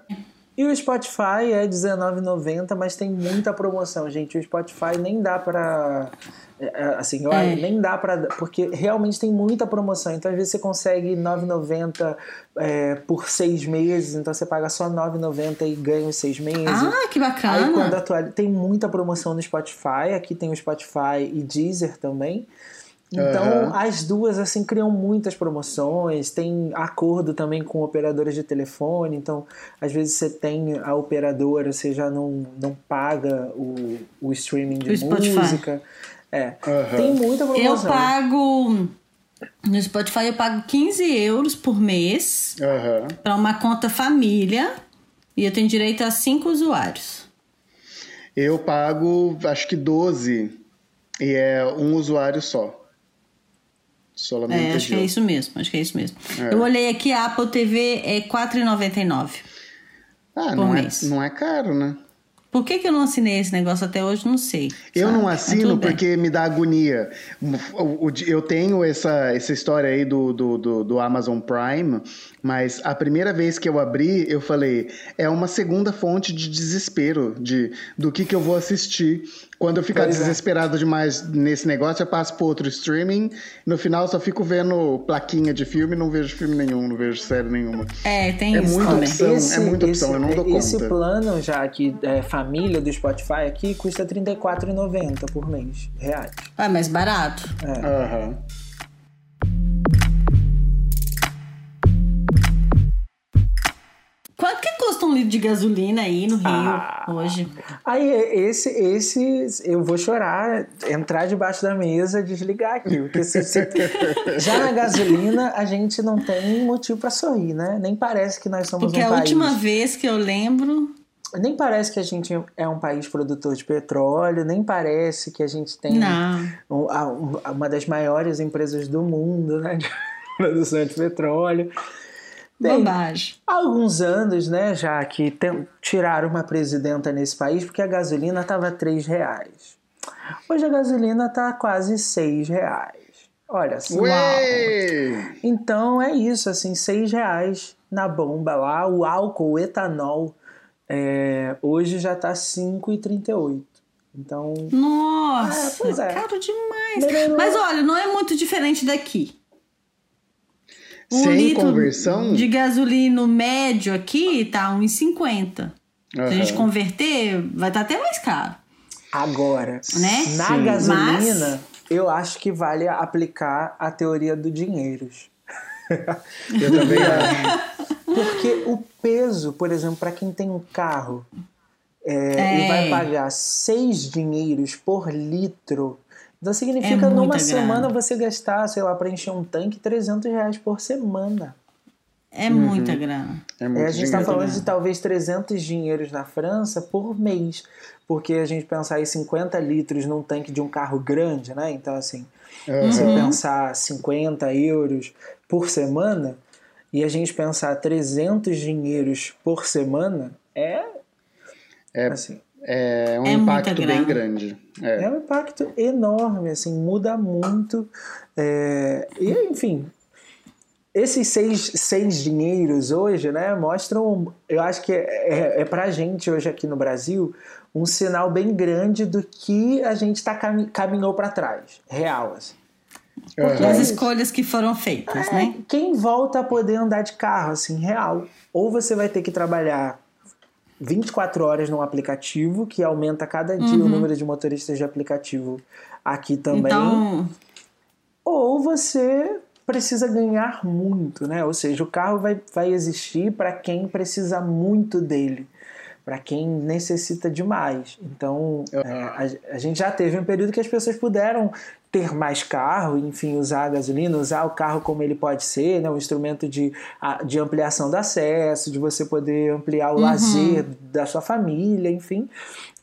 E o Spotify é R$19,90, mas tem muita promoção, gente. O Spotify nem dá pra. é, é, Assim, eu- É. nem dá pra. Porque realmente tem muita promoção. Então, às vezes, você consegue R$9,90 é, por seis meses. Então, você paga só R$9,90 e ganha os seis meses. Ah, que bacana. Aí quando atualiza, tem muita promoção no Spotify, aqui tem o Spotify e Deezer também. Então, Aham. as duas assim criam muitas promoções, tem acordo também com operadoras de telefone, então às vezes você tem a operadora, você já não, não paga o, o streaming de O música. É, Aham. tem muita Eu promoção. pago. No Spotify eu pago 15 euros por mês Aham. para uma conta família e eu tenho direito a cinco usuários. Eu pago, acho que 12 e é um usuário só. Solamente É, acho que é isso mesmo, acho que é isso mesmo. É. Eu olhei aqui, a Apple TV é R$ 4,99. Ah, não é, mês. não é caro, né? Por que, que eu não assinei esse negócio até hoje? Não sei. Eu sabe? não assino tudo bem. porque me dá agonia. Eu tenho essa, essa história aí do, do, do, do Amazon Prime, mas a primeira vez que eu abri, eu falei, é uma segunda fonte de desespero de, do que, que eu vou assistir. Quando eu ficar Pois é. desesperado demais nesse negócio, eu passo para outro streaming. No final, eu só fico vendo plaquinha de filme, não vejo filme nenhum, não vejo série nenhuma. É, tem É isso muita também. opção. é muita opção, eu não dou esse conta. plano já aqui, é, família do Spotify aqui, custa R$ 34,90 por mês, reais. Ah, mais barato. Aham. Quanto que custa um litro de gasolina aí no Rio Ah. hoje? Aí, esse, esse, eu vou chorar, entrar debaixo da mesa, desligar aqui. Porque se, se- já na gasolina, a gente não tem motivo pra sorrir, né? Nem parece que nós somos Porque um a país... última vez que eu lembro. Nem parece que a gente é um país produtor de petróleo, nem parece que a gente tem a- um- uma das maiores empresas do mundo, né? De produção de petróleo. Bem, Bobagem. há alguns anos, né, já que tem- tiraram uma presidenta nesse país porque a gasolina estava R$ reais. Hoje a gasolina está quase R$ reais. Olha só. Ué! Então é isso, assim, seis reais na bomba lá. O álcool, o etanol, é, hoje já tá 5,38. Então, Nossa, É, pois é. caro demais. Mas olha, não é muito diferente daqui. Um Sem litro conversão? de gasolina médio aqui tá 1,50. Se a gente converter, vai estar até mais caro. agora, Né? na Sim. gasolina, Mas- eu acho que vale aplicar a teoria do dinheiros. Eu também acho. Porque o peso, por exemplo, para quem tem um carro é, e É. vai pagar seis dinheiros por litro, então significa É numa grana. semana você gastar, sei lá, para encher um tanque, 300 reais por semana. É muita grana. É É, muito a gente está falando de talvez 300 dinheiros na França por mês, porque a gente pensar em 50 litros num tanque de um carro grande, né? Então, assim, você pensar 50 euros por semana e a gente pensar 300 dinheiros por semana é. É, assim, é um É impacto bem grande. É. é um impacto enorme, assim, muda muito. É, e, enfim, esses seis, seis dinheiros hoje, né, mostram, eu acho que é, é, é pra gente hoje aqui no Brasil, um sinal bem grande do que a gente tá cami caminhou para trás, real, assim. Porque Aham. As escolhas que foram feitas, É, né? Quem volta a poder andar de carro, assim, real. Ou você vai ter que trabalhar 24 horas num aplicativo, que aumenta cada dia o número de motoristas de aplicativo aqui também. Então, Ou você precisa ganhar muito, né? Ou seja, o carro vai, vai existir para quem precisa muito dele, para quem necessita demais. Então, é, a, a gente já teve um período que as pessoas puderam ter mais carro, enfim, usar a gasolina, usar o carro como ele pode ser, né? um instrumento de, de ampliação do acesso, de você poder ampliar o lazer da sua família, enfim.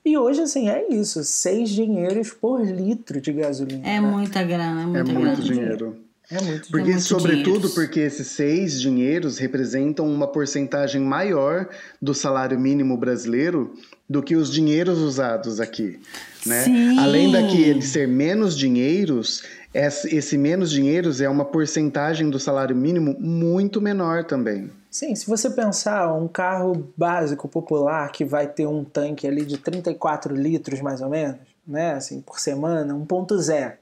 E hoje, assim, é isso, seis dinheiros por litro de gasolina. é né? muita grana, é É muita muito grana. dinheiro. É muito Porque, muito sobretudo, dinheiros. porque esses seis dinheiros representam uma porcentagem maior do salário mínimo brasileiro do que os dinheiros usados aqui. Né? Sim. Além daquele ser menos dinheiros, esse menos dinheiros é uma porcentagem do salário mínimo muito menor também. Sim, se você pensar um carro básico popular que vai ter um tanque ali de 34 litros mais ou menos, né, assim, por semana, 1.0.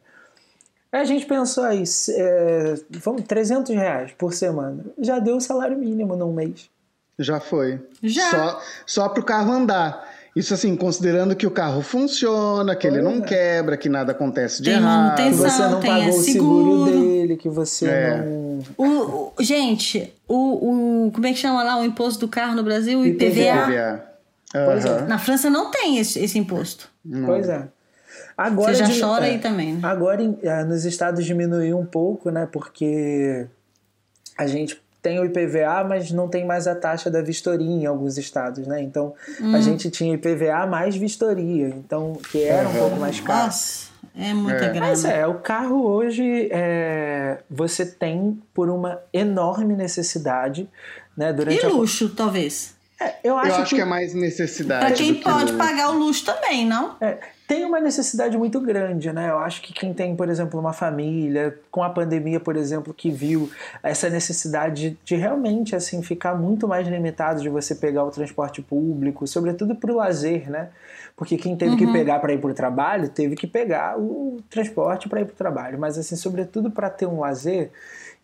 Aí a gente pensou aí, é, vamos, 300 reais por semana. Já deu o salário mínimo num mês. Já foi. Já. Só, só para o carro andar. Isso assim, considerando que o carro funciona, que ele não é. quebra, que nada acontece de Tem errado. Que manutenção. você não tem pagou o seguro. seguro dele, que você É. não. O, o- gente, o, o. Como é que chama lá o imposto do carro no Brasil? O IPVA. IPVA. PVA. Pois é. Na França não tem esse, esse imposto. Pois é. Agora Você já de- chora é, aí também, né? Agora eh, nos estados diminuiu um pouco, né? Porque a gente tem o IPVA, mas não tem mais a taxa da vistoria em alguns estados, né? Então Hum. a gente tinha IPVA mais vistoria, então que era um Aham. pouco mais caro. Nossa, é muita É. grana. Mas é, o carro hoje é, você tem por uma enorme necessidade, né? Durante E a luxo, talvez. É, eu acho, eu acho que... que... é mais necessidade. Para quem pode que... pagar o luxo também, não? É, tem uma necessidade muito grande, né? Eu acho que quem tem, por exemplo, uma família, com a pandemia, por exemplo, que viu essa necessidade de, de realmente assim ficar muito mais limitado de você pegar o transporte público, sobretudo para o lazer, né? Porque quem teve uhum. que pegar para ir para o trabalho, teve que pegar o transporte para ir para o trabalho. Mas, assim, sobretudo para ter um lazer,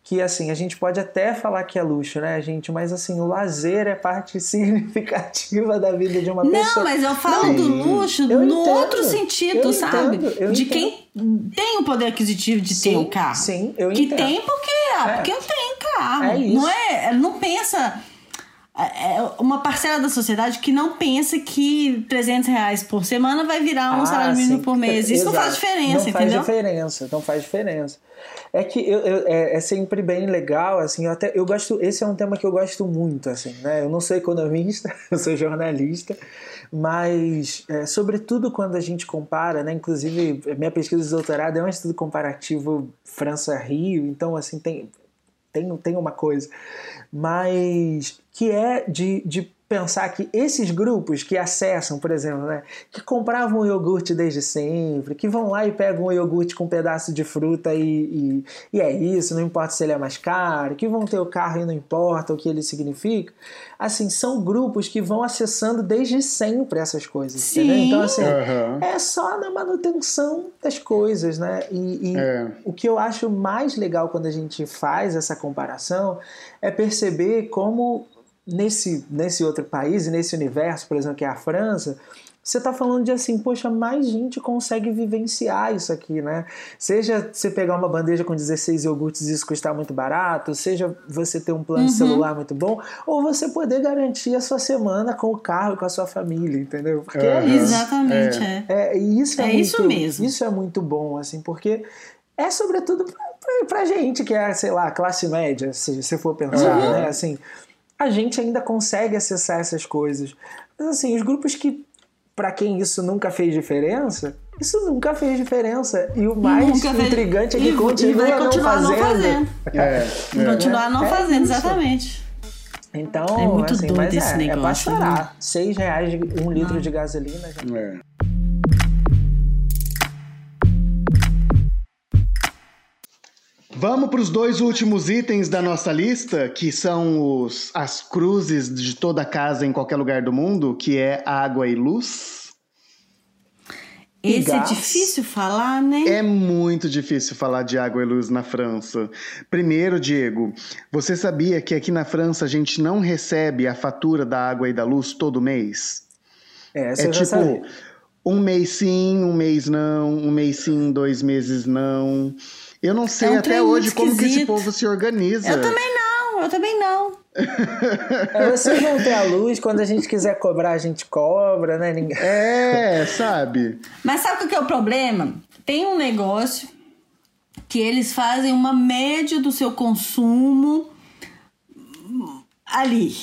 que assim, a gente pode até falar que é luxo, né, gente? Mas assim, o lazer é parte significativa da vida de uma não, pessoa. Não, mas eu falo Sim. do luxo eu no entendo, outro sentido, sabe? Entendo, de entendo. quem tem o poder aquisitivo de sim, ter um carro. Sim, eu que entendo. Que tem porque, ah, é. porque eu tenho carro. É isso. Não é, não pensa é, é uma parcela da sociedade que não pensa que 300 reais por semana vai virar um ah, salário mínimo sim. por mês. Isso Exato. não faz diferença, não entendeu? Não faz diferença, não faz diferença. É que eu, eu, é, é, sempre bem legal, assim, eu até eu gosto, esse é um tema que eu gosto muito, assim, né? Eu não sou economista, eu sou jornalista, mas é, sobretudo quando a gente compara, né? Inclusive, minha pesquisa de doutorado é um estudo comparativo França-Rio, então, assim, tem, tem, tem uma coisa. Mas que é de, de pensar que esses grupos que acessam, por exemplo, né, que compravam iogurte desde sempre, que vão lá e pegam um iogurte com um pedaço de fruta e, e, e, é isso, não importa se ele é mais caro, que vão ter o carro e não importa o que ele significa, assim, são grupos que vão acessando desde sempre essas coisas, Sim. Entendeu? Então, assim, uhum. é só na manutenção das coisas, né? E, e é. o que eu acho mais legal quando a gente faz essa comparação é perceber como nesse, nesse outro país nesse universo, por exemplo, que é a França, você está falando de assim, poxa, mais gente consegue vivenciar isso aqui, né? Seja você pegar uma bandeja com 16 iogurtes e isso custar muito barato, seja você ter um plano uhum. celular muito bom, ou você poder garantir a sua semana com o carro e com a sua família, entendeu? Porque uhum. é isso. Exatamente, é. é. é isso é, é muito, isso mesmo. Isso é muito bom, assim, porque é sobretudo pra, pra, pra gente que é, sei lá, classe média, se você for pensar, uhum. né? Assim, a gente ainda consegue acessar essas coisas. Mas assim, os grupos que para quem isso nunca fez diferença, isso nunca fez diferença. E o mais nunca intrigante fez. é que e, continua e não fazendo. Não fazendo. É, é. Continuar não é fazendo, exatamente. Então, é muito assim, doido esse é, negócio. É pra chorar. Né? Seis reais de um litro de gasolina. Já... É. Vamos para os dois últimos itens da nossa lista, que são os, as cruzes de toda casa em qualquer lugar do mundo, que é água e luz. Esse é difícil falar, né? É muito difícil falar de água e luz na França. Primeiro, Diego, você sabia que aqui na França a gente não recebe a fatura da água e da luz todo mês? É, é tipo um mês sim, um mês não, um mês sim, dois meses não. Eu não sei é um até hoje como que esse povo se organiza. Eu também não, eu também não. é, vocês vão ter a luz, quando a gente quiser cobrar, a gente cobra, né? Ninguém... É, sabe? Mas sabe o que é o problema? Tem um negócio que eles fazem uma média do seu consumo ali.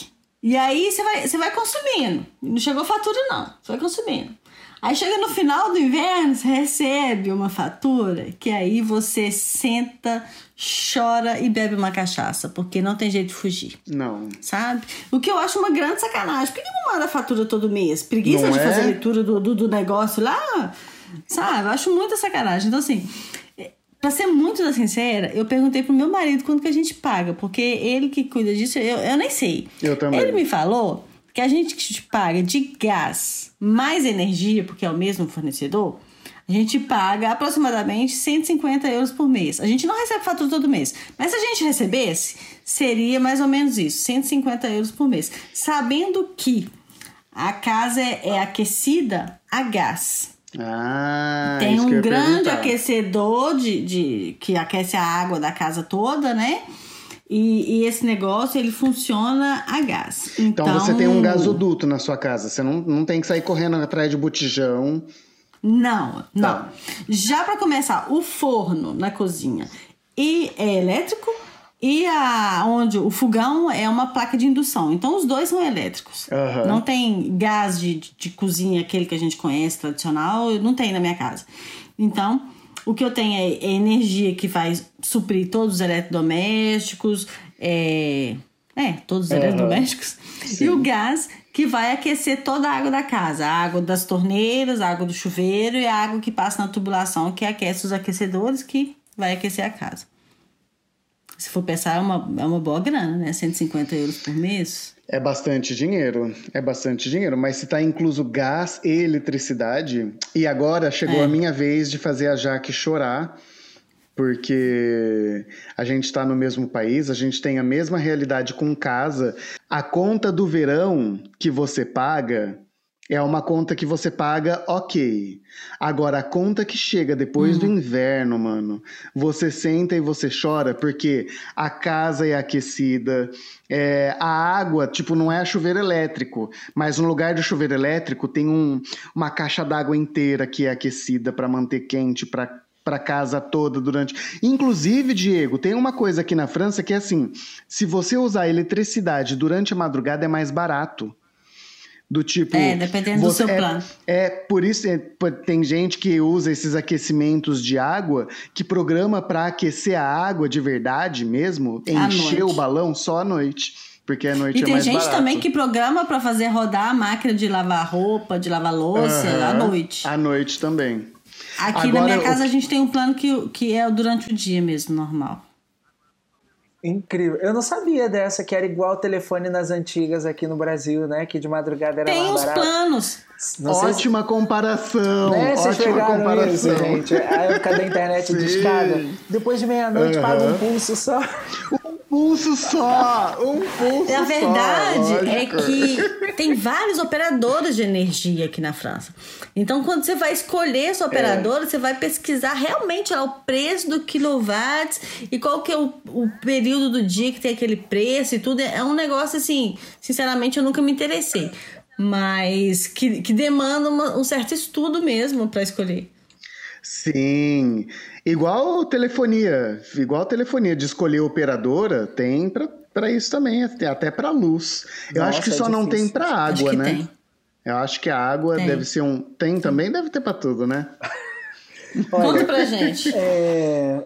E aí você vai, você vai consumindo. Não chegou fatura, não. Você vai consumindo. Aí chega no final do inverno, você recebe uma fatura que aí você senta, chora e bebe uma cachaça, porque não tem jeito de fugir. Não. Sabe? O que eu acho uma grande sacanagem. Por que não manda fatura todo mês? Preguiça não de é? fazer leitura do, do, do, negócio lá? Sabe? Eu acho muita sacanagem. Então, assim, pra ser muito sincera, eu perguntei pro meu marido quanto que a gente paga, porque ele que cuida disso, eu, eu nem sei. Eu também. Ele me falou que a gente paga de gás mais energia, porque é o mesmo fornecedor, a gente paga aproximadamente 150 euros por mês. A gente não recebe fatura todo mês, mas se a gente recebesse, seria mais ou menos isso, 150 euros por mês. Sabendo que a casa é, é aquecida a gás. Ah, Tem um grande aquecedor de, de, que aquece a água da casa toda, né? E, e, esse negócio ele funciona a gás. Então, então, você tem um gasoduto na sua casa. Você não, não tem que sair correndo atrás de botijão. Não, não. Tá. Já para começar, o forno na cozinha e é elétrico e a, onde o fogão é uma placa de indução. Então os dois são elétricos. Uhum. Não tem gás de, de, de cozinha, aquele que a gente conhece tradicional, não tem na minha casa. Então o que eu tenho é, é energia que vai suprir todos os eletrodomésticos, é, é todos os uhum. eletrodomésticos, Sim. e o gás que vai aquecer toda a água da casa. A água das torneiras, a água do chuveiro e a água que passa na tubulação, que aquece os aquecedores, que vai aquecer a casa. Se for pensar, é uma, é uma boa grana, né? 150 euros por mês. É bastante dinheiro, é bastante dinheiro, mas se está incluso gás e eletricidade, e agora chegou É. a minha vez de fazer a Jaque chorar, porque a gente está no mesmo país, a gente tem a mesma realidade com casa. A conta do verão que você paga é uma conta que você paga ok. Agora, a conta que chega depois do inverno, mano, você senta e você chora porque a casa é aquecida, é, a água, tipo, não é chuveiro elétrico, mas no lugar do chuveiro elétrico tem um- uma caixa d'água inteira que é aquecida para manter quente para para casa toda durante. Inclusive, Diego, tem uma coisa aqui na França que é assim: se você usar eletricidade durante a madrugada é mais barato. Do tipo. É, dependendo do você- seu é- plano. É, por isso é, tem gente que usa esses aquecimentos de água que programa para aquecer a água de verdade mesmo, À encher o balão só à noite. Porque à noite E é tem mais gente barato. também que programa para fazer rodar a máquina de lavar roupa, de lavar louça à Aham. noite. À noite também. Aqui Agora, na minha o- casa a gente tem um plano que, que é durante o dia mesmo, normal. Incrível. Eu não sabia dessa, que era igual o telefone nas antigas aqui no Brasil, né? Que de madrugada era Tem mais uns barato. planos. Não sei se- Ótima comparação. Né? Vocês ótima pegaram comparação. isso, gente. A época da internet escada. Depois de meia-noite, Aham. paga um pulso só. pulso só! Um pulso A só! verdade é lógico. que tem vários operadores de energia aqui na França. Então, quando você vai escolher sua operadora, você vai pesquisar realmente lá, o preço do quilowatts e qual que é o, o período do dia que tem aquele preço e tudo. É um negócio assim, sinceramente, eu nunca me interessei. Mas que, que demanda uma- um certo estudo mesmo para escolher. Sim. Igual telefonia. Igual telefonia de escolher operadora, tem pra isso também, até- até pra luz. Eu Nossa, acho que é só não difícil. tem Acho água, que né? tem. Eu acho que a água Tem. deve ser um. Tem também? Deve ter pra tudo, né? Conta pra gente. É,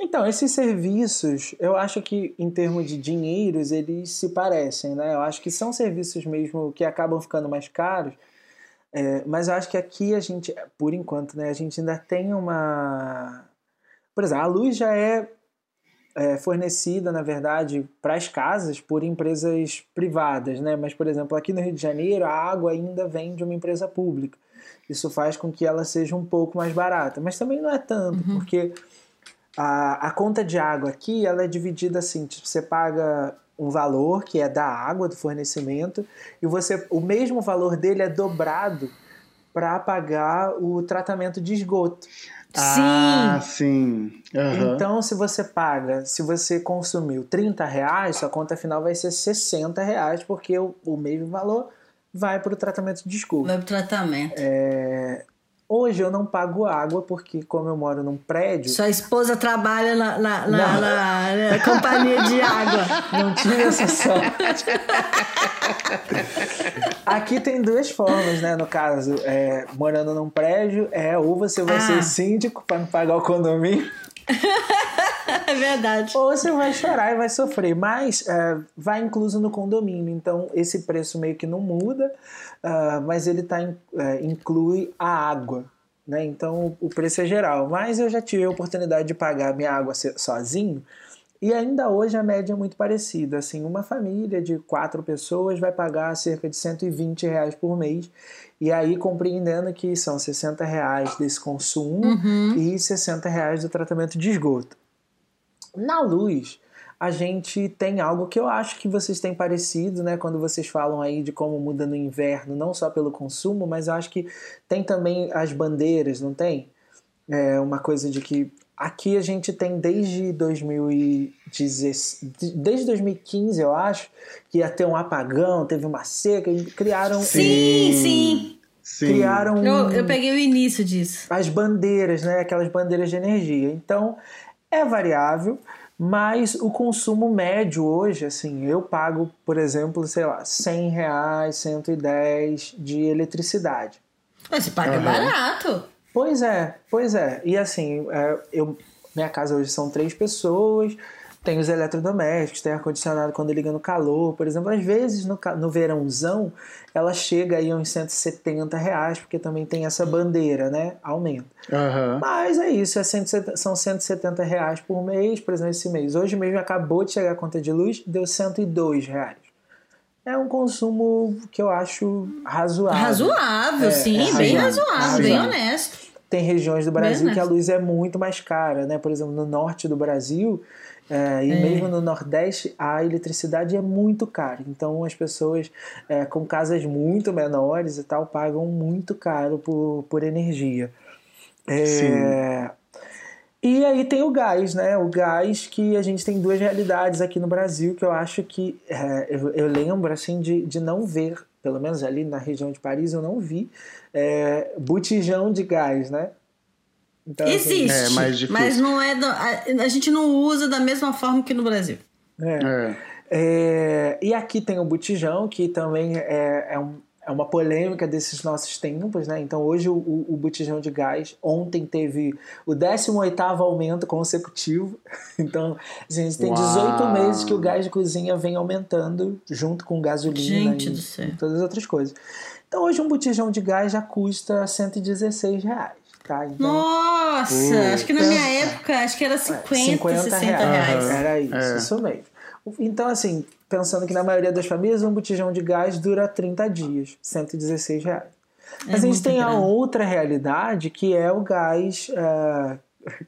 Então, esses serviços, eu acho que em termos de dinheiros, eles se parecem, né? Eu acho que são serviços mesmo que acabam ficando mais caros, é, mas eu acho que aqui a gente, por enquanto, né, a gente ainda tem uma. Por exemplo, a luz já é, é, fornecida, na verdade, para as casas por empresas privadas, né? Mas, por exemplo, aqui no Rio de Janeiro, a água ainda vem de uma empresa pública. Isso faz com que ela seja um pouco mais barata, mas também não é tanto, porque a, a conta de água aqui ela é dividida assim: tipo, você paga um valor que é da água, do fornecimento, e você o mesmo valor dele é dobrado para pagar o tratamento de esgoto. Ah, Sim. sim. Aham. Então, se você paga, se você consumiu 30 reais, sua conta final vai ser 60 reais, porque o, o mesmo valor vai para o tratamento de esgoto. Vai pro tratamento. É, Hoje eu não pago água, porque como eu moro num prédio, Sua esposa trabalha na, na, na- na- na companhia de água. não tive essa sorte. Aqui tem duas formas, né? No caso, é, morando num prédio, é ou você vai Ah. ser síndico para não pagar o condomínio, É verdade. ou você vai chorar e vai sofrer. Mas é, vai incluso no condomínio, então esse preço meio que não muda, ah, mas ele tá, in- é, inclui a água. Né? Então o preço é geral. Mas eu já tive a oportunidade de pagar minha água sozinho. E ainda hoje a média é muito parecida. Assim, uma família de quatro pessoas vai pagar cerca de 120 reais por mês. E aí compreendendo que são 60 reais desse consumo e 60 reais do tratamento de esgoto. Na luz, a gente tem algo que eu acho que vocês têm parecido, né? Quando vocês falam aí de como muda no inverno, não só pelo consumo, mas eu acho que tem também as bandeiras, não tem? É uma coisa de que aqui a gente tem desde 2016, desde 2015, eu acho, que ia ter um apagão, teve uma seca, e criaram Sim, sim. Sim. criaram Eu, eu peguei o início disso. as bandeiras, né? Aquelas bandeiras de energia. Então, é variável, mas o consumo médio hoje, assim, eu pago, por exemplo, sei lá, 100 reais, 110 de eletricidade. Mas você paga Aham. barato. Pois é, pois é. E assim, é, eu, minha casa hoje são três pessoas, tem os eletrodomésticos, tem ar-condicionado quando liga no calor, por exemplo. Às vezes no, no verãozão ela chega aí a uns 170 reais, porque também tem essa bandeira, né? Aumenta. Uhum. Mas é isso, é 170, são 170 reais por mês, por exemplo, esse mês. Hoje mesmo acabou de chegar a conta de luz, deu 102 reais. É um consumo que eu acho razoável. Razoável, é, sim, é bem razoável, razoável, bem honesto. Tem regiões do Brasil que a luz é muito mais cara, né? Por exemplo, no norte do Brasil, é, e é. mesmo no Nordeste, a eletricidade é muito cara. Então, as pessoas é, com casas muito menores e tal pagam muito caro por, por energia. É, e aí tem o gás, né? O gás que a gente tem duas realidades aqui no Brasil que eu acho que é, eu, eu, lembro assim de, de não ver, pelo menos ali na região de Paris eu não vi é, botijão de gás, né? Então, assim, Existe, é mas não é do, a, a, gente não usa da mesma forma que no Brasil. É. é. é e aqui tem o botijão, que também é, é, um, é, uma polêmica desses nossos tempos, né? Então hoje o, o, botijão de gás, ontem teve o 18 aumento consecutivo. Então assim, a gente tem Uau. 18 meses que o gás de cozinha vem aumentando junto com gasolina gente e, e todas as outras coisas. Então hoje um botijão de gás já custa 116 reais. Tá? Então, Nossa, acho que na minha época, acho que era 50, 50 60 reais. reais. Era isso, é. isso mesmo. Então, assim, pensando que na maioria das famílias um botijão de gás dura 30 dias, 116 reais. É Mas a gente tem grande. a outra realidade que é o gás uh,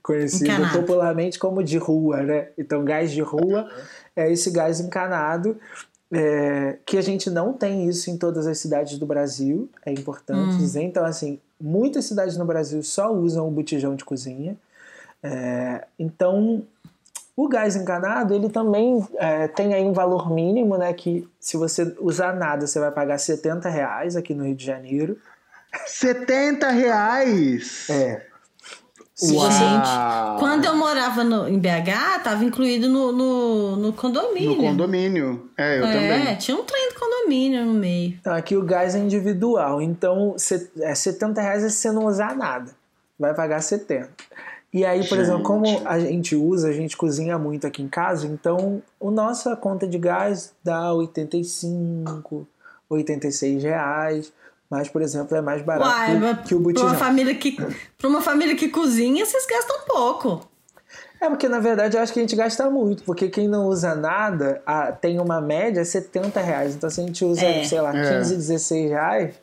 conhecido encanado. popularmente como de rua, né? Então, gás de rua é esse gás encanado é, que a gente não tem isso em todas as cidades do Brasil, é importante hum. dizer. Então, assim, muitas cidades no Brasil só usam o botijão de cozinha. É, então, o gás encanado, ele também é, tem aí um valor mínimo, né? Que se você usar nada, você vai pagar 70 reais aqui no Rio de Janeiro. 70 reais? É. Gente, quando eu morava no, em BH, estava incluído no, no, no, condomínio. No condomínio. É, eu é, também. É, tinha um trem do condomínio no meio. Então, aqui o gás é individual. Então, é 70 reais se você não usar nada. Vai pagar 70. E aí, por gente. exemplo, como a gente usa, a gente cozinha muito aqui em casa, então a nossa conta de gás dá 85, 86 reais. Mas, por exemplo, é mais barato Uai, que o botijão. Para uma, família que, uma família que cozinha, vocês gastam pouco. É porque, na verdade, eu acho que a gente gasta muito. Porque quem não usa nada a, tem uma média 70 reais. Então, se a gente usa, é. sei lá, 15, é. 16 reais...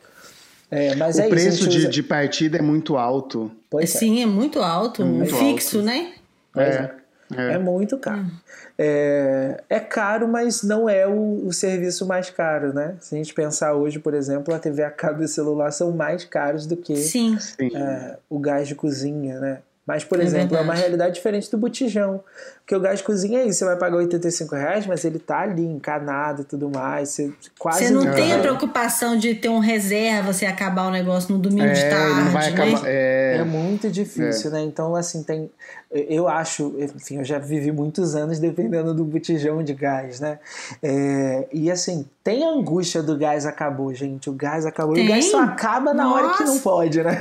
É, mas o é preço isso, de, usa... de partida é muito alto. Pois é. Sim, é muito alto. É muito fixo, alto. né? É. É. é. muito caro. Hum. É, é caro, mas não é o, o, serviço mais caro, né? Se a gente pensar hoje, por exemplo, a TV a cabo e o celular são mais caros do que Sim. É, o gás de cozinha, né? Mas, por é exemplo, verdade. é uma realidade diferente do botijão. Porque o gás cozinha é isso, você vai pagar 85 reais, mas ele tá ali encanado e tudo mais. Você quase Você não, não tem a preocupação de ter um reserva se acabar o negócio no domingo é, de tarde. Não vai acabar, né? é... é muito difícil, é. né? Então, assim, tem. Eu acho, enfim, eu já vivi muitos anos dependendo do botijão de gás, né? É, e assim, tem a angústia do gás acabou, gente. O gás acabou. Tem? O gás só acaba na Nossa. hora que não pode, né?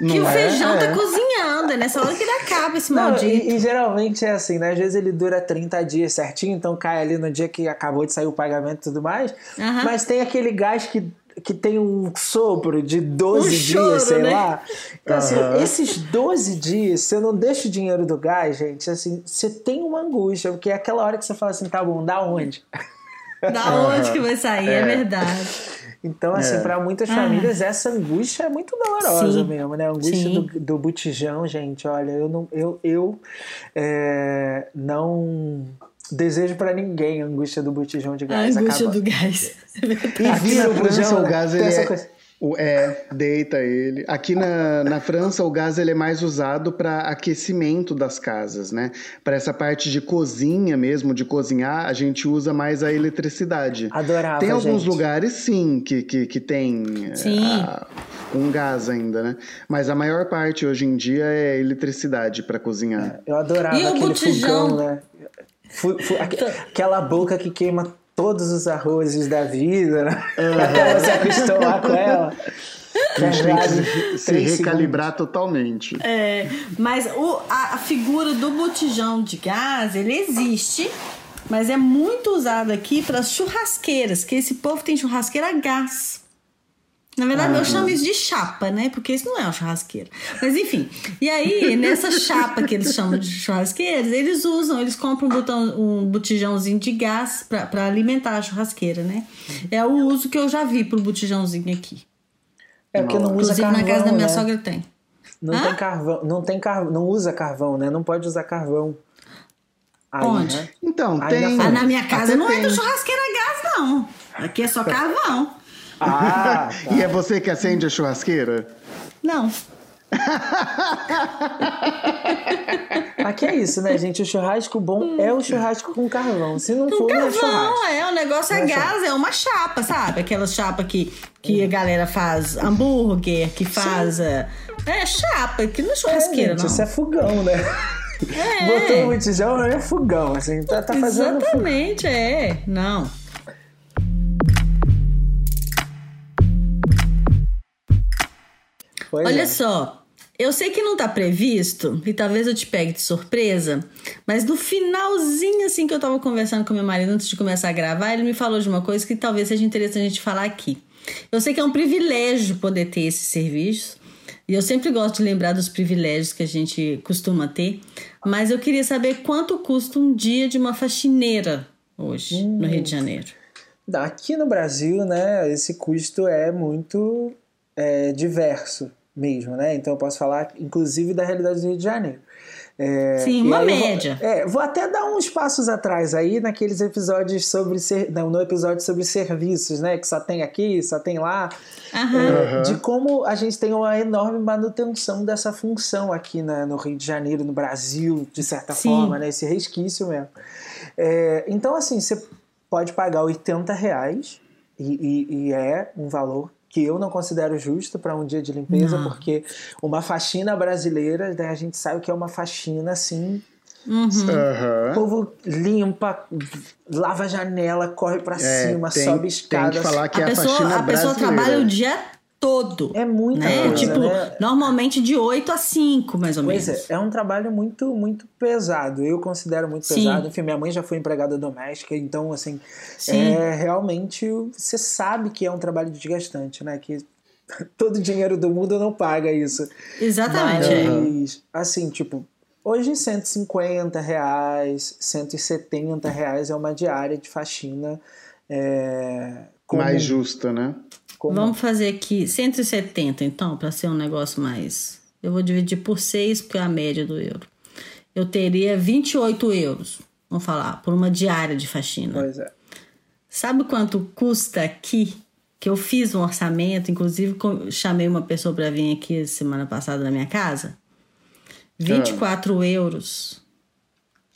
Não que o é? feijão tá é. cozinhando, é nessa hora que ele acaba esse maldito. E, e, geralmente é assim, né? Às vezes ele dura 30 dias certinho, então cai ali no dia que acabou de sair o pagamento e tudo mais. Uhum. Mas tem aquele gás que, que tem um sopro de 12 um dias, choro, sei né? lá. Então, uhum. assim, esses 12 dias, se eu não deixo o dinheiro do gás, gente, assim, você tem uma angústia, porque é aquela hora que você fala assim, tá bom, da onde? Da onde que vai sair, é, é verdade. Então, assim, é. para muitas famílias, ah. essa angústia é muito dolorosa Sim. mesmo, né? A angústia do, do botijão, gente, olha, eu não, eu, eu é, não desejo para ninguém a angústia do botijão de gás. A angústia acaba. do gás. E vira o botijão, o gás, ele é, é, deita ele. Aqui na, na França, o gás ele é mais usado para aquecimento das casas, né? Para essa parte de cozinha mesmo, de cozinhar, a gente usa mais a eletricidade. Adorava, Tem alguns gente. lugares, sim, que, que, que tem sim. A, com gás ainda, né? Mas a maior parte hoje em dia é eletricidade para cozinhar. É, eu adorava e aquele fogão, né? aquela boca que queima todos os arrozes da vida, né? Uhum. Você acostumar com ela. A gente tem que se recalibrar segundos. totalmente. É, mas o, a, a figura do botijão de gás, ele existe, mas é muito usado aqui para churrasqueiras, que esse povo tem churrasqueira a gás. Na verdade, ah, eu chamo isso de chapa, né? Porque isso não é uma churrasqueira. Mas enfim. E aí, nessa chapa que eles chamam de churrasqueiras, eles usam, eles compram um, botão, um botijãozinho de gás para alimentar a churrasqueira, né? É o uso que eu já vi pro botijãozinho aqui. É porque não usa Inclusive, carvão, na casa da minha né? sogra tem. Não Hã? tem carvão, não tem carvão, não usa carvão, né? Não pode usar carvão. Aí, Onde? Né? Então, Aí tem. na Ah, na minha casa até não é tem. do churrasqueira a gás, não. Aqui é só carvão. Ah, tá. E é você que acende a churrasqueira? Não. Aqui é isso, né, gente? O churrasco bom é o churrasco com carvão. Se não Com for, não é carvão, churrasco. é. O negócio é é gás, é uma chapa, sabe? Aquela chapa que, que a galera faz hambúrguer, que faz. É, é chapa, que não é churrasqueira, gente, não. Isso é fogão, né? É. Botou um botijão, é fogão, assim. Tá, tá fazendo fogão. Exatamente, é. Não. Pois Olha é. só, eu sei que não tá previsto, e talvez eu te pegue de surpresa, mas no finalzinho, assim, que eu tava conversando com meu marido antes de começar a gravar, ele me falou de uma coisa que talvez seja interessante a gente falar aqui. Eu sei que é um privilégio poder ter esses serviços, e eu sempre gosto de lembrar dos privilégios que a gente costuma ter, mas eu queria saber quanto custa um dia de uma faxineira hoje, no Rio de Janeiro. Aqui no Brasil, né, esse custo é muito é, diverso mesmo, né? Então eu posso falar, inclusive, da realidade do Rio de Janeiro. É, Sim, uma eu vou- média. é, vou até dar uns passos atrás aí naqueles episódios sobre ser, não, no episódio sobre serviços, né? Que só tem aqui, só tem lá. Aham. É. De como a gente tem uma enorme manutenção dessa função aqui na- no Rio de Janeiro, no Brasil, de certa Sim. forma, né? Esse resquício mesmo. É, então, assim, você pode pagar 80 reais e, e- e é um valor que eu não considero justo para um dia de limpeza, Não. porque uma faxina brasileira, né, a gente sabe que é uma faxina assim, Uhum. o Aham. povo limpa, lava a janela, corre para É, cima, tem, sobe tem escada. que falar que a é a pessoa, faxina a pessoa brasileira. trabalha o dia todo. É muita né? coisa, tipo, né? normalmente de 8 a 5, mais ou Pois menos. é, é um trabalho muito, muito pesado. Eu considero muito Sim. pesado. Enfim, minha mãe já foi empregada doméstica, então, assim, Sim. é realmente você sabe que é um trabalho desgastante, né? Que todo o dinheiro do mundo não paga isso. Exatamente. é. Mas, assim, tipo, hoje 150 reais, 170 reais é uma diária de faxina. É, comum, Mais justa, né? Comum. Vamos fazer aqui 170, então, para ser um negócio mais. Eu vou dividir por 6, porque é a média do euro. Eu teria 28 euros, vamos falar, por uma diária de faxina. Pois é. Sabe quanto custa aqui? Que eu fiz um orçamento, inclusive com- chamei uma pessoa para vir aqui semana passada na minha casa. 24 euros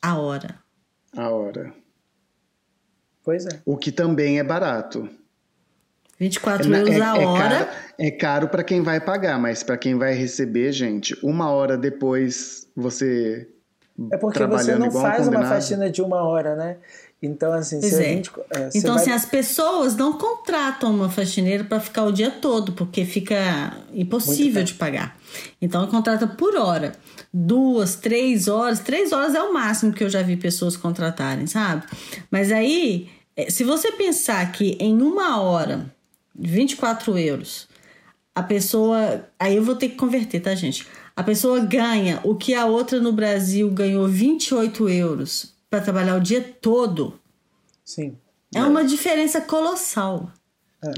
a hora. A hora. Pois é. O que também é barato. 24 É- euros é- a é hora. caro- É caro para quem vai pagar, mas para quem vai receber, gente, uma hora depois você É porque você não igual um faz uma faxina de uma hora, né? Então, assim, se a é. gente. é, você Então, vai- assim, as pessoas não contratam uma faxineira para ficar o dia todo, porque fica impossível de pagar. Então, contrata por hora. Duas, três horas. Três horas é o máximo que eu já vi pessoas contratarem, sabe? Mas aí, eh, se você pensar que em uma hora, 24 euros, a pessoa. Aí eu vou ter que converter, tá, gente? A pessoa ganha o que a outra no Brasil ganhou 28 euros para trabalhar o dia todo. Sim. É uma diferença colossal.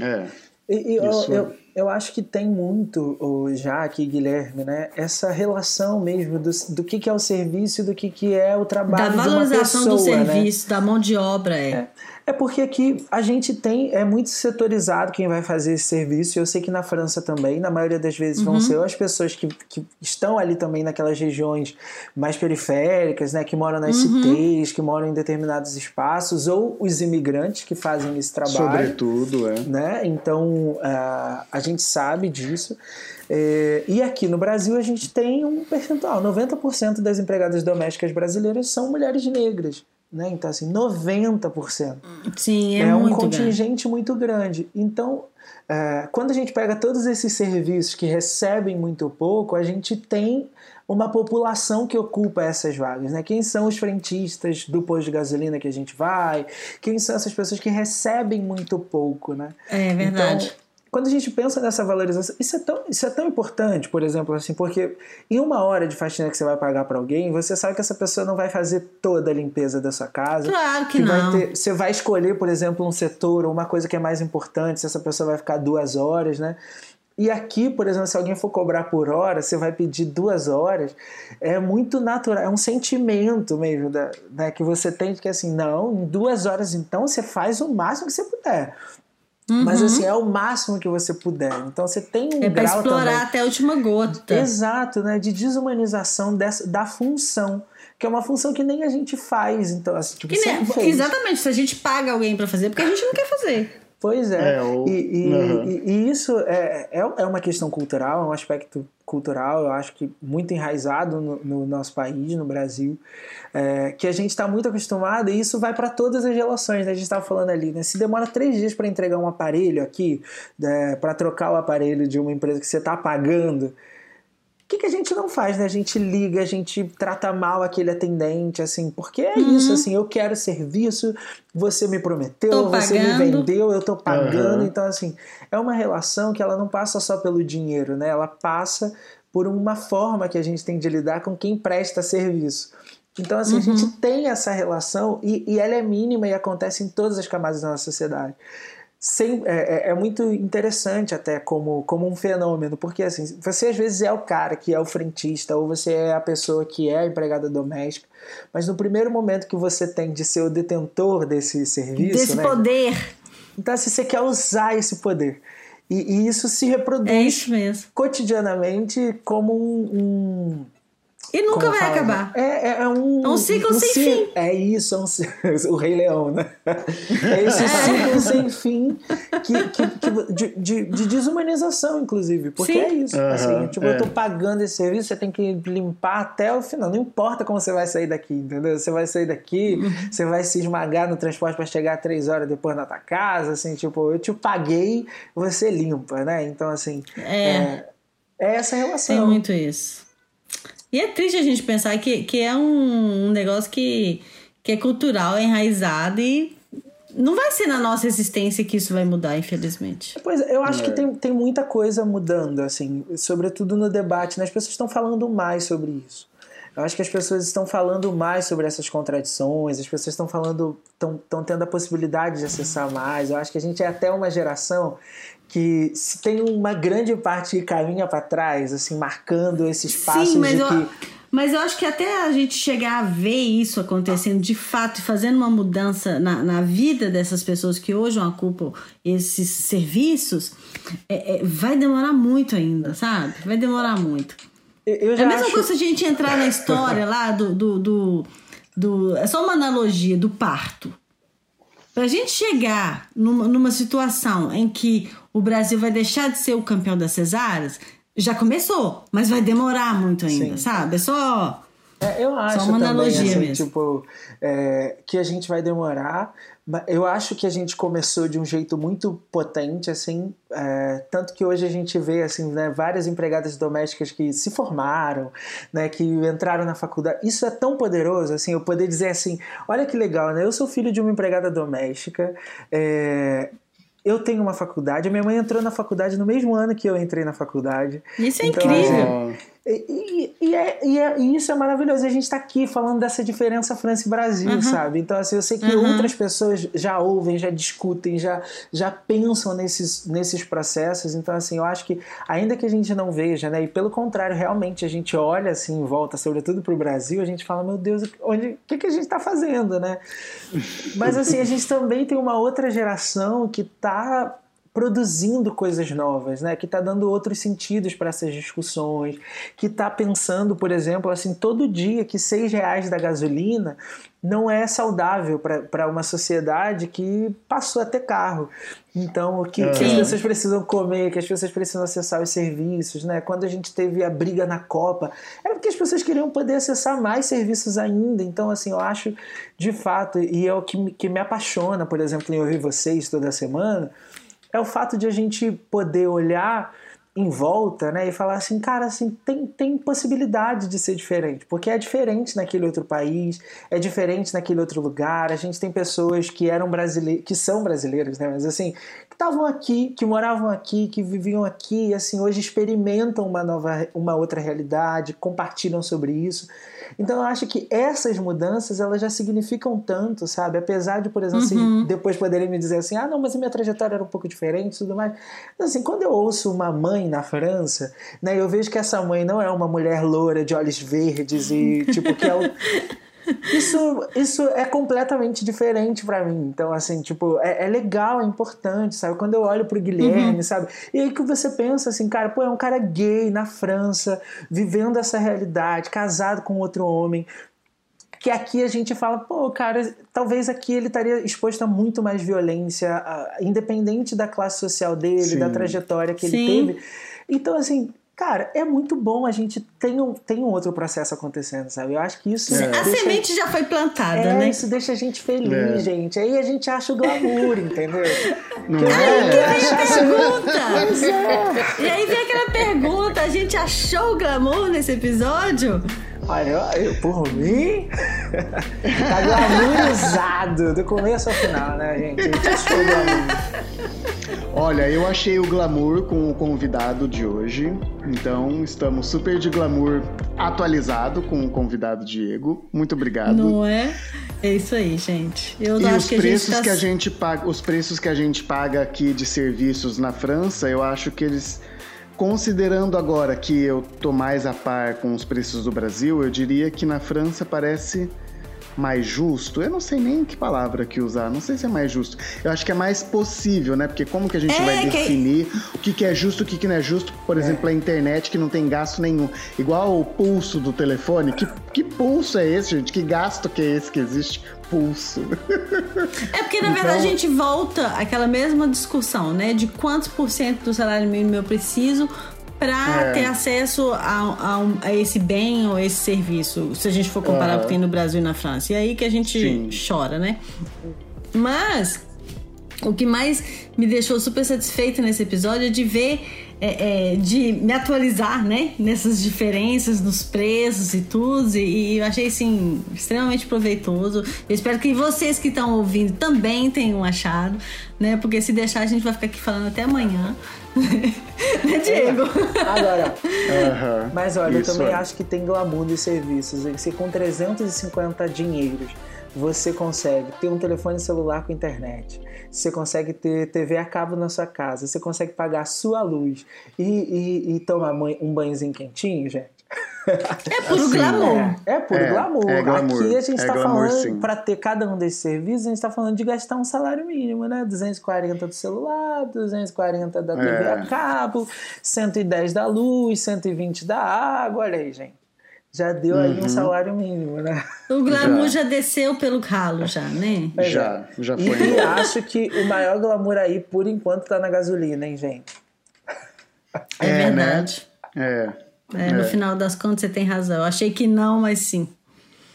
É. E, e eu, Isso. eu, eu acho que tem muito, o Jaque e Guilherme, né? Essa relação mesmo do, do que, que é o serviço e do que, que é o trabalho Da de uma valorização pessoa, do né? serviço, da mão de obra, é. É, é porque aqui a gente tem, é muito setorizado quem vai fazer esse serviço. Eu sei que na França também, na maioria das vezes, Uhum. vão ser as pessoas que, que estão ali também naquelas regiões mais periféricas, né? Que moram nas Uhum. cités, que moram em determinados espaços, ou os imigrantes que fazem esse trabalho Sobretudo, é. né? Então ah, a gente sabe disso. É, e aqui no Brasil a gente tem um percentual: 90% das empregadas domésticas brasileiras são mulheres negras. Né? Então, assim, 90%. Sim, é, é um contingente grande. muito grande. Então, é, quando a gente pega todos esses serviços que recebem muito pouco, a gente tem uma população que ocupa essas vagas. Né? Quem são os frentistas do posto de gasolina que a gente vai? Quem são essas pessoas que recebem muito pouco? Né? É verdade. Então, quando a gente pensa nessa valorização, isso é tão, isso é tão importante, por exemplo, assim, porque em uma hora de faxina que você vai pagar para alguém, você sabe que essa pessoa não vai fazer toda a limpeza da sua casa. Claro que, que não. Vai ter, você vai escolher, por exemplo, um setor ou uma coisa que é mais importante, se essa pessoa vai ficar duas horas, né? E aqui, por exemplo, se alguém for cobrar por hora, você vai pedir duas horas, é muito natural, é um sentimento mesmo da, né, que você tem de que assim, não, em duas horas então você faz o máximo que você puder. Uhum. Mas assim, é o máximo que você puder. Então você tem um é pra grau explorar também, até a última gota. Exato, né? De desumanização dessa, da função. Que é uma função que nem a gente faz. Então, assim, tipo, Que nem- sempre fez. exatamente, se a gente paga alguém pra fazer, porque a gente não quer fazer. Pois é. É, o- e, e- Uhum. e- e isso é, é, é uma questão cultural, é um aspecto cultural, eu acho que muito enraizado no, no nosso país, no Brasil, é, que a gente está muito acostumado e isso vai para todas as relações. Né? A gente estava falando ali, né? se demora três dias para entregar um aparelho aqui, para trocar o aparelho de uma empresa que você está pagando. O que, que a gente não faz, né? A gente liga, a gente trata mal aquele atendente, assim, porque é isso, assim, eu quero serviço, você me prometeu, você me vendeu, eu tô pagando, Aham. então assim, é uma relação que ela não passa só pelo dinheiro, né? Ela passa por uma forma que a gente tem de lidar com quem presta serviço. Então, assim, a gente tem essa relação e, e ela é mínima e acontece em todas as camadas da nossa sociedade. Sem, é, é- é muito interessante até como, como um fenômeno, porque assim, você às vezes é o cara que é o frentista, ou você é a pessoa que é a empregada doméstica, mas no primeiro momento que você tem de ser o detentor desse serviço, Desse né? poder. então assim, você quer usar esse poder. E, e isso se reproduz É isso cotidianamente como um. um- E nunca como vai fala? acabar. É, é, é um, É um ciclo sem ci- fim. É isso, é um, o Rei Leão, né? É esse ciclo sem fim que, que- que- de, de- de desumanização, inclusive. Porque Sim. é isso. Aham, assim, tipo, é. eu tô pagando esse serviço, você tem que limpar até o final. Não importa como você vai sair daqui, entendeu? Você vai sair daqui, Uhum. você vai se esmagar no transporte para chegar três horas depois na tua casa, assim, tipo, eu te paguei, você limpa, né? Então, assim, É. é, é essa relação. Tem muito isso. E é triste a gente pensar que, que é um, um negócio que, que é cultural, é enraizado e não vai ser na nossa existência que isso vai mudar, infelizmente. Pois é, eu acho É. que tem, tem muita coisa mudando, assim, sobretudo no debate, né? As pessoas estão falando mais sobre isso. Eu acho que as pessoas estão falando mais sobre essas contradições, as pessoas estão falando, estão, estão tendo a possibilidade de acessar mais. Eu acho que a gente é até uma geração que se tem uma grande parte que caminha para trás, assim, marcando esses passos Sim, mas de eu, que mas eu acho que até a gente chegar a ver isso acontecendo de fato e fazendo uma mudança na, na vida dessas pessoas que hoje ocupam esses serviços, é- é, vai demorar muito ainda, sabe? Vai demorar muito. É a mesma acho... coisa se a gente entrar na história lá do, do, do, do- É só uma analogia do parto. Pra gente chegar numa, numa situação em que o Brasil vai deixar de ser o campeão das cesáreas, já começou, mas vai demorar muito ainda, Sim. sabe? É só. É, eu acho uma também, analogia assim, mesmo. tipo, é, que a gente vai demorar. Eu acho que a gente começou de um jeito muito potente, assim, é, tanto que hoje a gente vê, assim, né, várias empregadas domésticas que se formaram, né, que entraram na faculdade. Isso é tão poderoso, assim, eu poder dizer assim, olha que legal, né? Eu sou filho de uma empregada doméstica, é, eu tenho uma faculdade, a minha mãe entrou na faculdade no mesmo ano que eu entrei na faculdade. Isso é Então, incrível. Ó, E, e- é- e é- e isso é maravilhoso. A gente está aqui falando dessa diferença França e Brasil, Uhum. sabe? Então, assim, eu sei que Uhum. outras pessoas já ouvem, já discutem, já, já pensam nesses, nesses processos. Então, assim, eu acho que, ainda que a gente não veja, né? E pelo contrário, realmente a gente olha assim em volta, sobretudo para o Brasil, a gente fala, meu Deus, onde, o que, que a gente está fazendo, né? Mas, assim, a gente também tem uma outra geração que está produzindo coisas novas, né? Que está dando outros sentidos para essas discussões, que está pensando, por exemplo, assim, todo dia que seis reais da gasolina não é saudável para uma sociedade que passou a ter carro. Então, que, que, as pessoas precisam comer, que as pessoas precisam acessar os serviços, né? Quando a gente teve a briga na Copa, era porque as pessoas queriam poder acessar mais serviços ainda. Então, assim, eu acho, de fato, e é o que me, que me apaixona, por exemplo, em ouvir vocês toda semana, é o fato de a gente poder olhar em volta, né, e falar assim, cara, assim, tem, tem possibilidade de ser diferente, porque é diferente naquele outro país, é diferente naquele outro lugar. A gente tem pessoas que eram brasileiras, que são brasileiras, né, mas assim, que estavam aqui, que moravam aqui, que viviam aqui, e assim, hoje experimentam uma nova, uma outra realidade, compartilham sobre isso. Então eu acho que essas mudanças elas já significam tanto, sabe? Apesar de, por exemplo, uhum. assim, depois poderem me dizer assim, ah, não, mas a minha trajetória era um pouco diferente e tudo mais. Então, assim, quando eu ouço uma mãe na França, né, eu vejo que essa mãe não é uma mulher loura de olhos verdes e, tipo, que é o isso, isso é completamente diferente para mim. Então, assim, tipo, é, é, legal, é importante, sabe? Quando eu olho pro Guilherme, uhum. sabe? E aí que você pensa assim, cara, pô, é um cara gay na França, vivendo essa realidade, casado com outro homem. Que aqui a gente fala, pô, cara, talvez aqui ele estaria exposto a muito mais violência, independente da classe social dele, Sim. da trajetória que Sim. ele teve. Então, assim, Cara, é muito bom a gente tem um, tem um outro processo acontecendo, sabe? Eu acho que isso. É. A semente já foi plantada, é, né? Isso deixa a gente feliz, é. gente. Aí a gente acha o glamour, entendeu? Não que é? Aí vem a pergunta! É. E aí vem aquela pergunta: a gente achou o glamour nesse episódio? Olha, eu, por mim, tá glamourizado do começo ao final, né, gente? Glamour. Olha, eu achei o glamour com o convidado de hoje. Então, estamos super de glamour atualizado com o convidado Diego. Muito obrigado. Não é? É isso aí, gente. Eu e os que preços a tá... que a gente paga, os preços que a gente paga aqui de serviços na França, eu acho que eles Considerando agora que eu tô mais a par com os preços do Brasil, eu diria que na França parece mais justo. Eu não sei nem que palavra que usar, não sei se é mais justo. Eu acho que é mais possível, né? Porque como que a gente é, vai definir que... o que, que é justo, o que, que não é justo? Por é. exemplo, a internet que não tem gasto nenhum. Igual o pulso do telefone. Que, que pulso é esse, gente? Que gasto que é esse que existe? Pulso. É porque, na verdade, então... a gente volta àquela mesma discussão, né? De quantos por cento do salário mínimo eu preciso para é. ter acesso a, a, a, esse bem ou esse serviço, se a gente for comparar uhum. o que tem no Brasil e na França. E aí que a gente Sim. chora, né? Mas o que mais me deixou super satisfeita nesse episódio é de ver, é, é, de me atualizar, né? Nessas diferenças nos preços e tudo. E, e eu achei, assim, extremamente proveitoso. Eu espero que vocês que estão ouvindo também tenham achado, né? Porque se deixar, a gente vai ficar aqui falando até amanhã. Né, Diego? Agora, uhum, mas olha, eu também é. acho que tem glamour dos serviços. Se com 350 dinheiros você consegue ter um telefone celular com internet, você consegue ter TV a cabo na sua casa, você consegue pagar a sua luz e, e, e tomar um banhozinho quentinho, gente. É puro assim, glamour. É, é puro é, glamour. É glamour. Aqui a gente está é falando, para ter cada um desses serviços, a gente está falando de gastar um salário mínimo, né? 240 do celular, 240 da TV a é. cabo, 110 da luz, 120 da água. Olha aí, gente já deu uhum. aí um uhum. salário mínimo, né? O glamour já, já desceu pelo ralo, já, né? É. Já, já foi. E, e acho que o maior glamour aí, por enquanto, tá na gasolina, hein, gente? É, é verdade. Né? É. é. No final das contas, você tem razão. Eu achei que não, mas sim.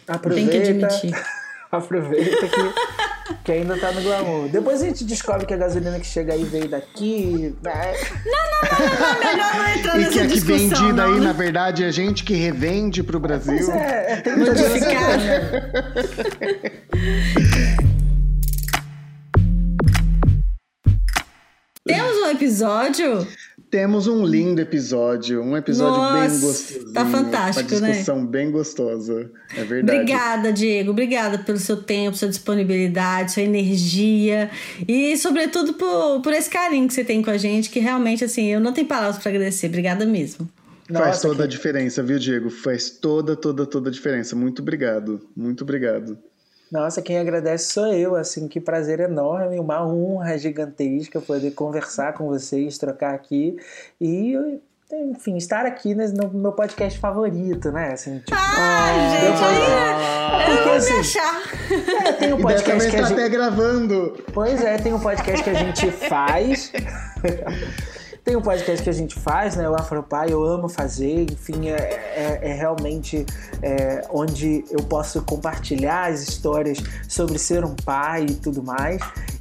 Aproveita, tem que admitir. Aproveita que que ainda tá no glamour. Depois a gente descobre que a gasolina que chega aí veio daqui. Né? Não, não, não, não, melhor não entrar nessa E que é que vendida não, aí, né? na verdade, é gente que revende pro Brasil. Pois é, é tem modificado. Temos um episódio temos um lindo episódio, um episódio Nossa, bem gostoso. Tá fantástico, né? Uma discussão né? bem gostosa, é verdade. Obrigada, Diego. Obrigada pelo seu tempo, sua disponibilidade, sua energia e, sobretudo, por, por esse carinho que você tem com a gente, que realmente, assim, eu não tenho palavras para agradecer. Obrigada mesmo. Nossa, Faz toda que... a diferença, viu, Diego? Faz toda, toda, toda a diferença. Muito obrigado. Muito obrigado. Nossa, quem agradece sou eu, assim, que prazer enorme, uma honra gigantesca poder conversar com vocês, trocar aqui e enfim, estar aqui no meu podcast favorito, né? Assim, tipo, ah, gente, depois, eu vou assim, me achar. É, tem um podcast que a tá gente... até gravando. Pois é, tem um podcast que a gente faz. Tem um podcast que a gente faz, né? O Afropai, eu amo fazer, enfim, é, é, é realmente é, onde eu posso compartilhar as histórias sobre ser um pai e tudo mais.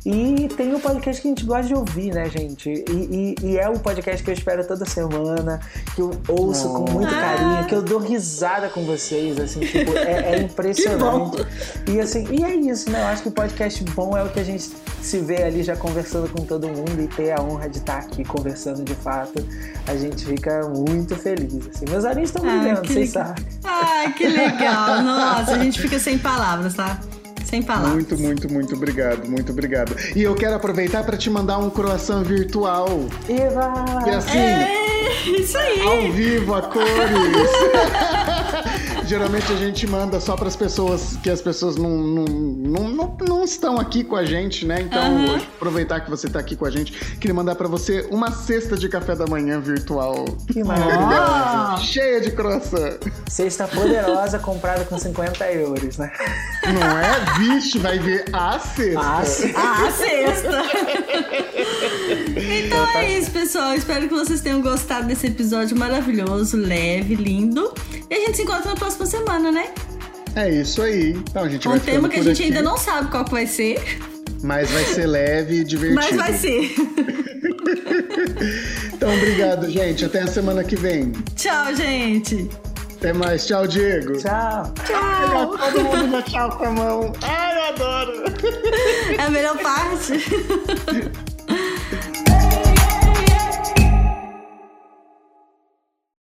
E tem o podcast que a gente gosta de ouvir, né, gente? E, e, e, é o podcast que eu espero toda semana, que eu ouço oh. com muito carinho, que eu dou risada com vocês, assim, tipo, é, é impressionante. E assim, e é isso, né? Eu acho que o podcast bom é o que a gente se vê ali já conversando com todo mundo e ter a honra de estar aqui conversando de fato, a gente fica muito feliz. Assim. Meus olhinhos estão ah, brilhando, vocês sabem. Ai, que legal! Nossa, a gente fica sem palavras, tá? Sem palavras. Muito, muito, muito obrigado, muito obrigado. E eu quero aproveitar para te mandar um croissant virtual. Eva! E assim, é, isso aí. ao vivo, a cores. Geralmente a gente manda só para as pessoas que as pessoas não, não, não, não, não estão aqui com a gente, né? Então, uhum. aproveitar que você está aqui com a gente, queria mandar para você uma cesta de café da manhã virtual. Que maravilhosa! Oh. Cheia de croissant. Cesta poderosa comprada com 50 euros, né? Não é? Vixe, vai ver a cesta. A, a cesta. então é isso, pessoal. Espero que vocês tenham gostado desse episódio maravilhoso, leve, lindo. E a gente se encontra na próxima semana, né? É isso aí. Então a gente um vai tema que a gente aqui. ainda não sabe qual que vai ser. Mas vai ser leve e divertido. Mas vai ser. então, obrigado, gente. Até a semana que vem. Tchau, gente. Até mais. Tchau, Diego. Tchau. Tchau. Todo mundo dá tchau com a mão. Ai, eu adoro. É a melhor parte.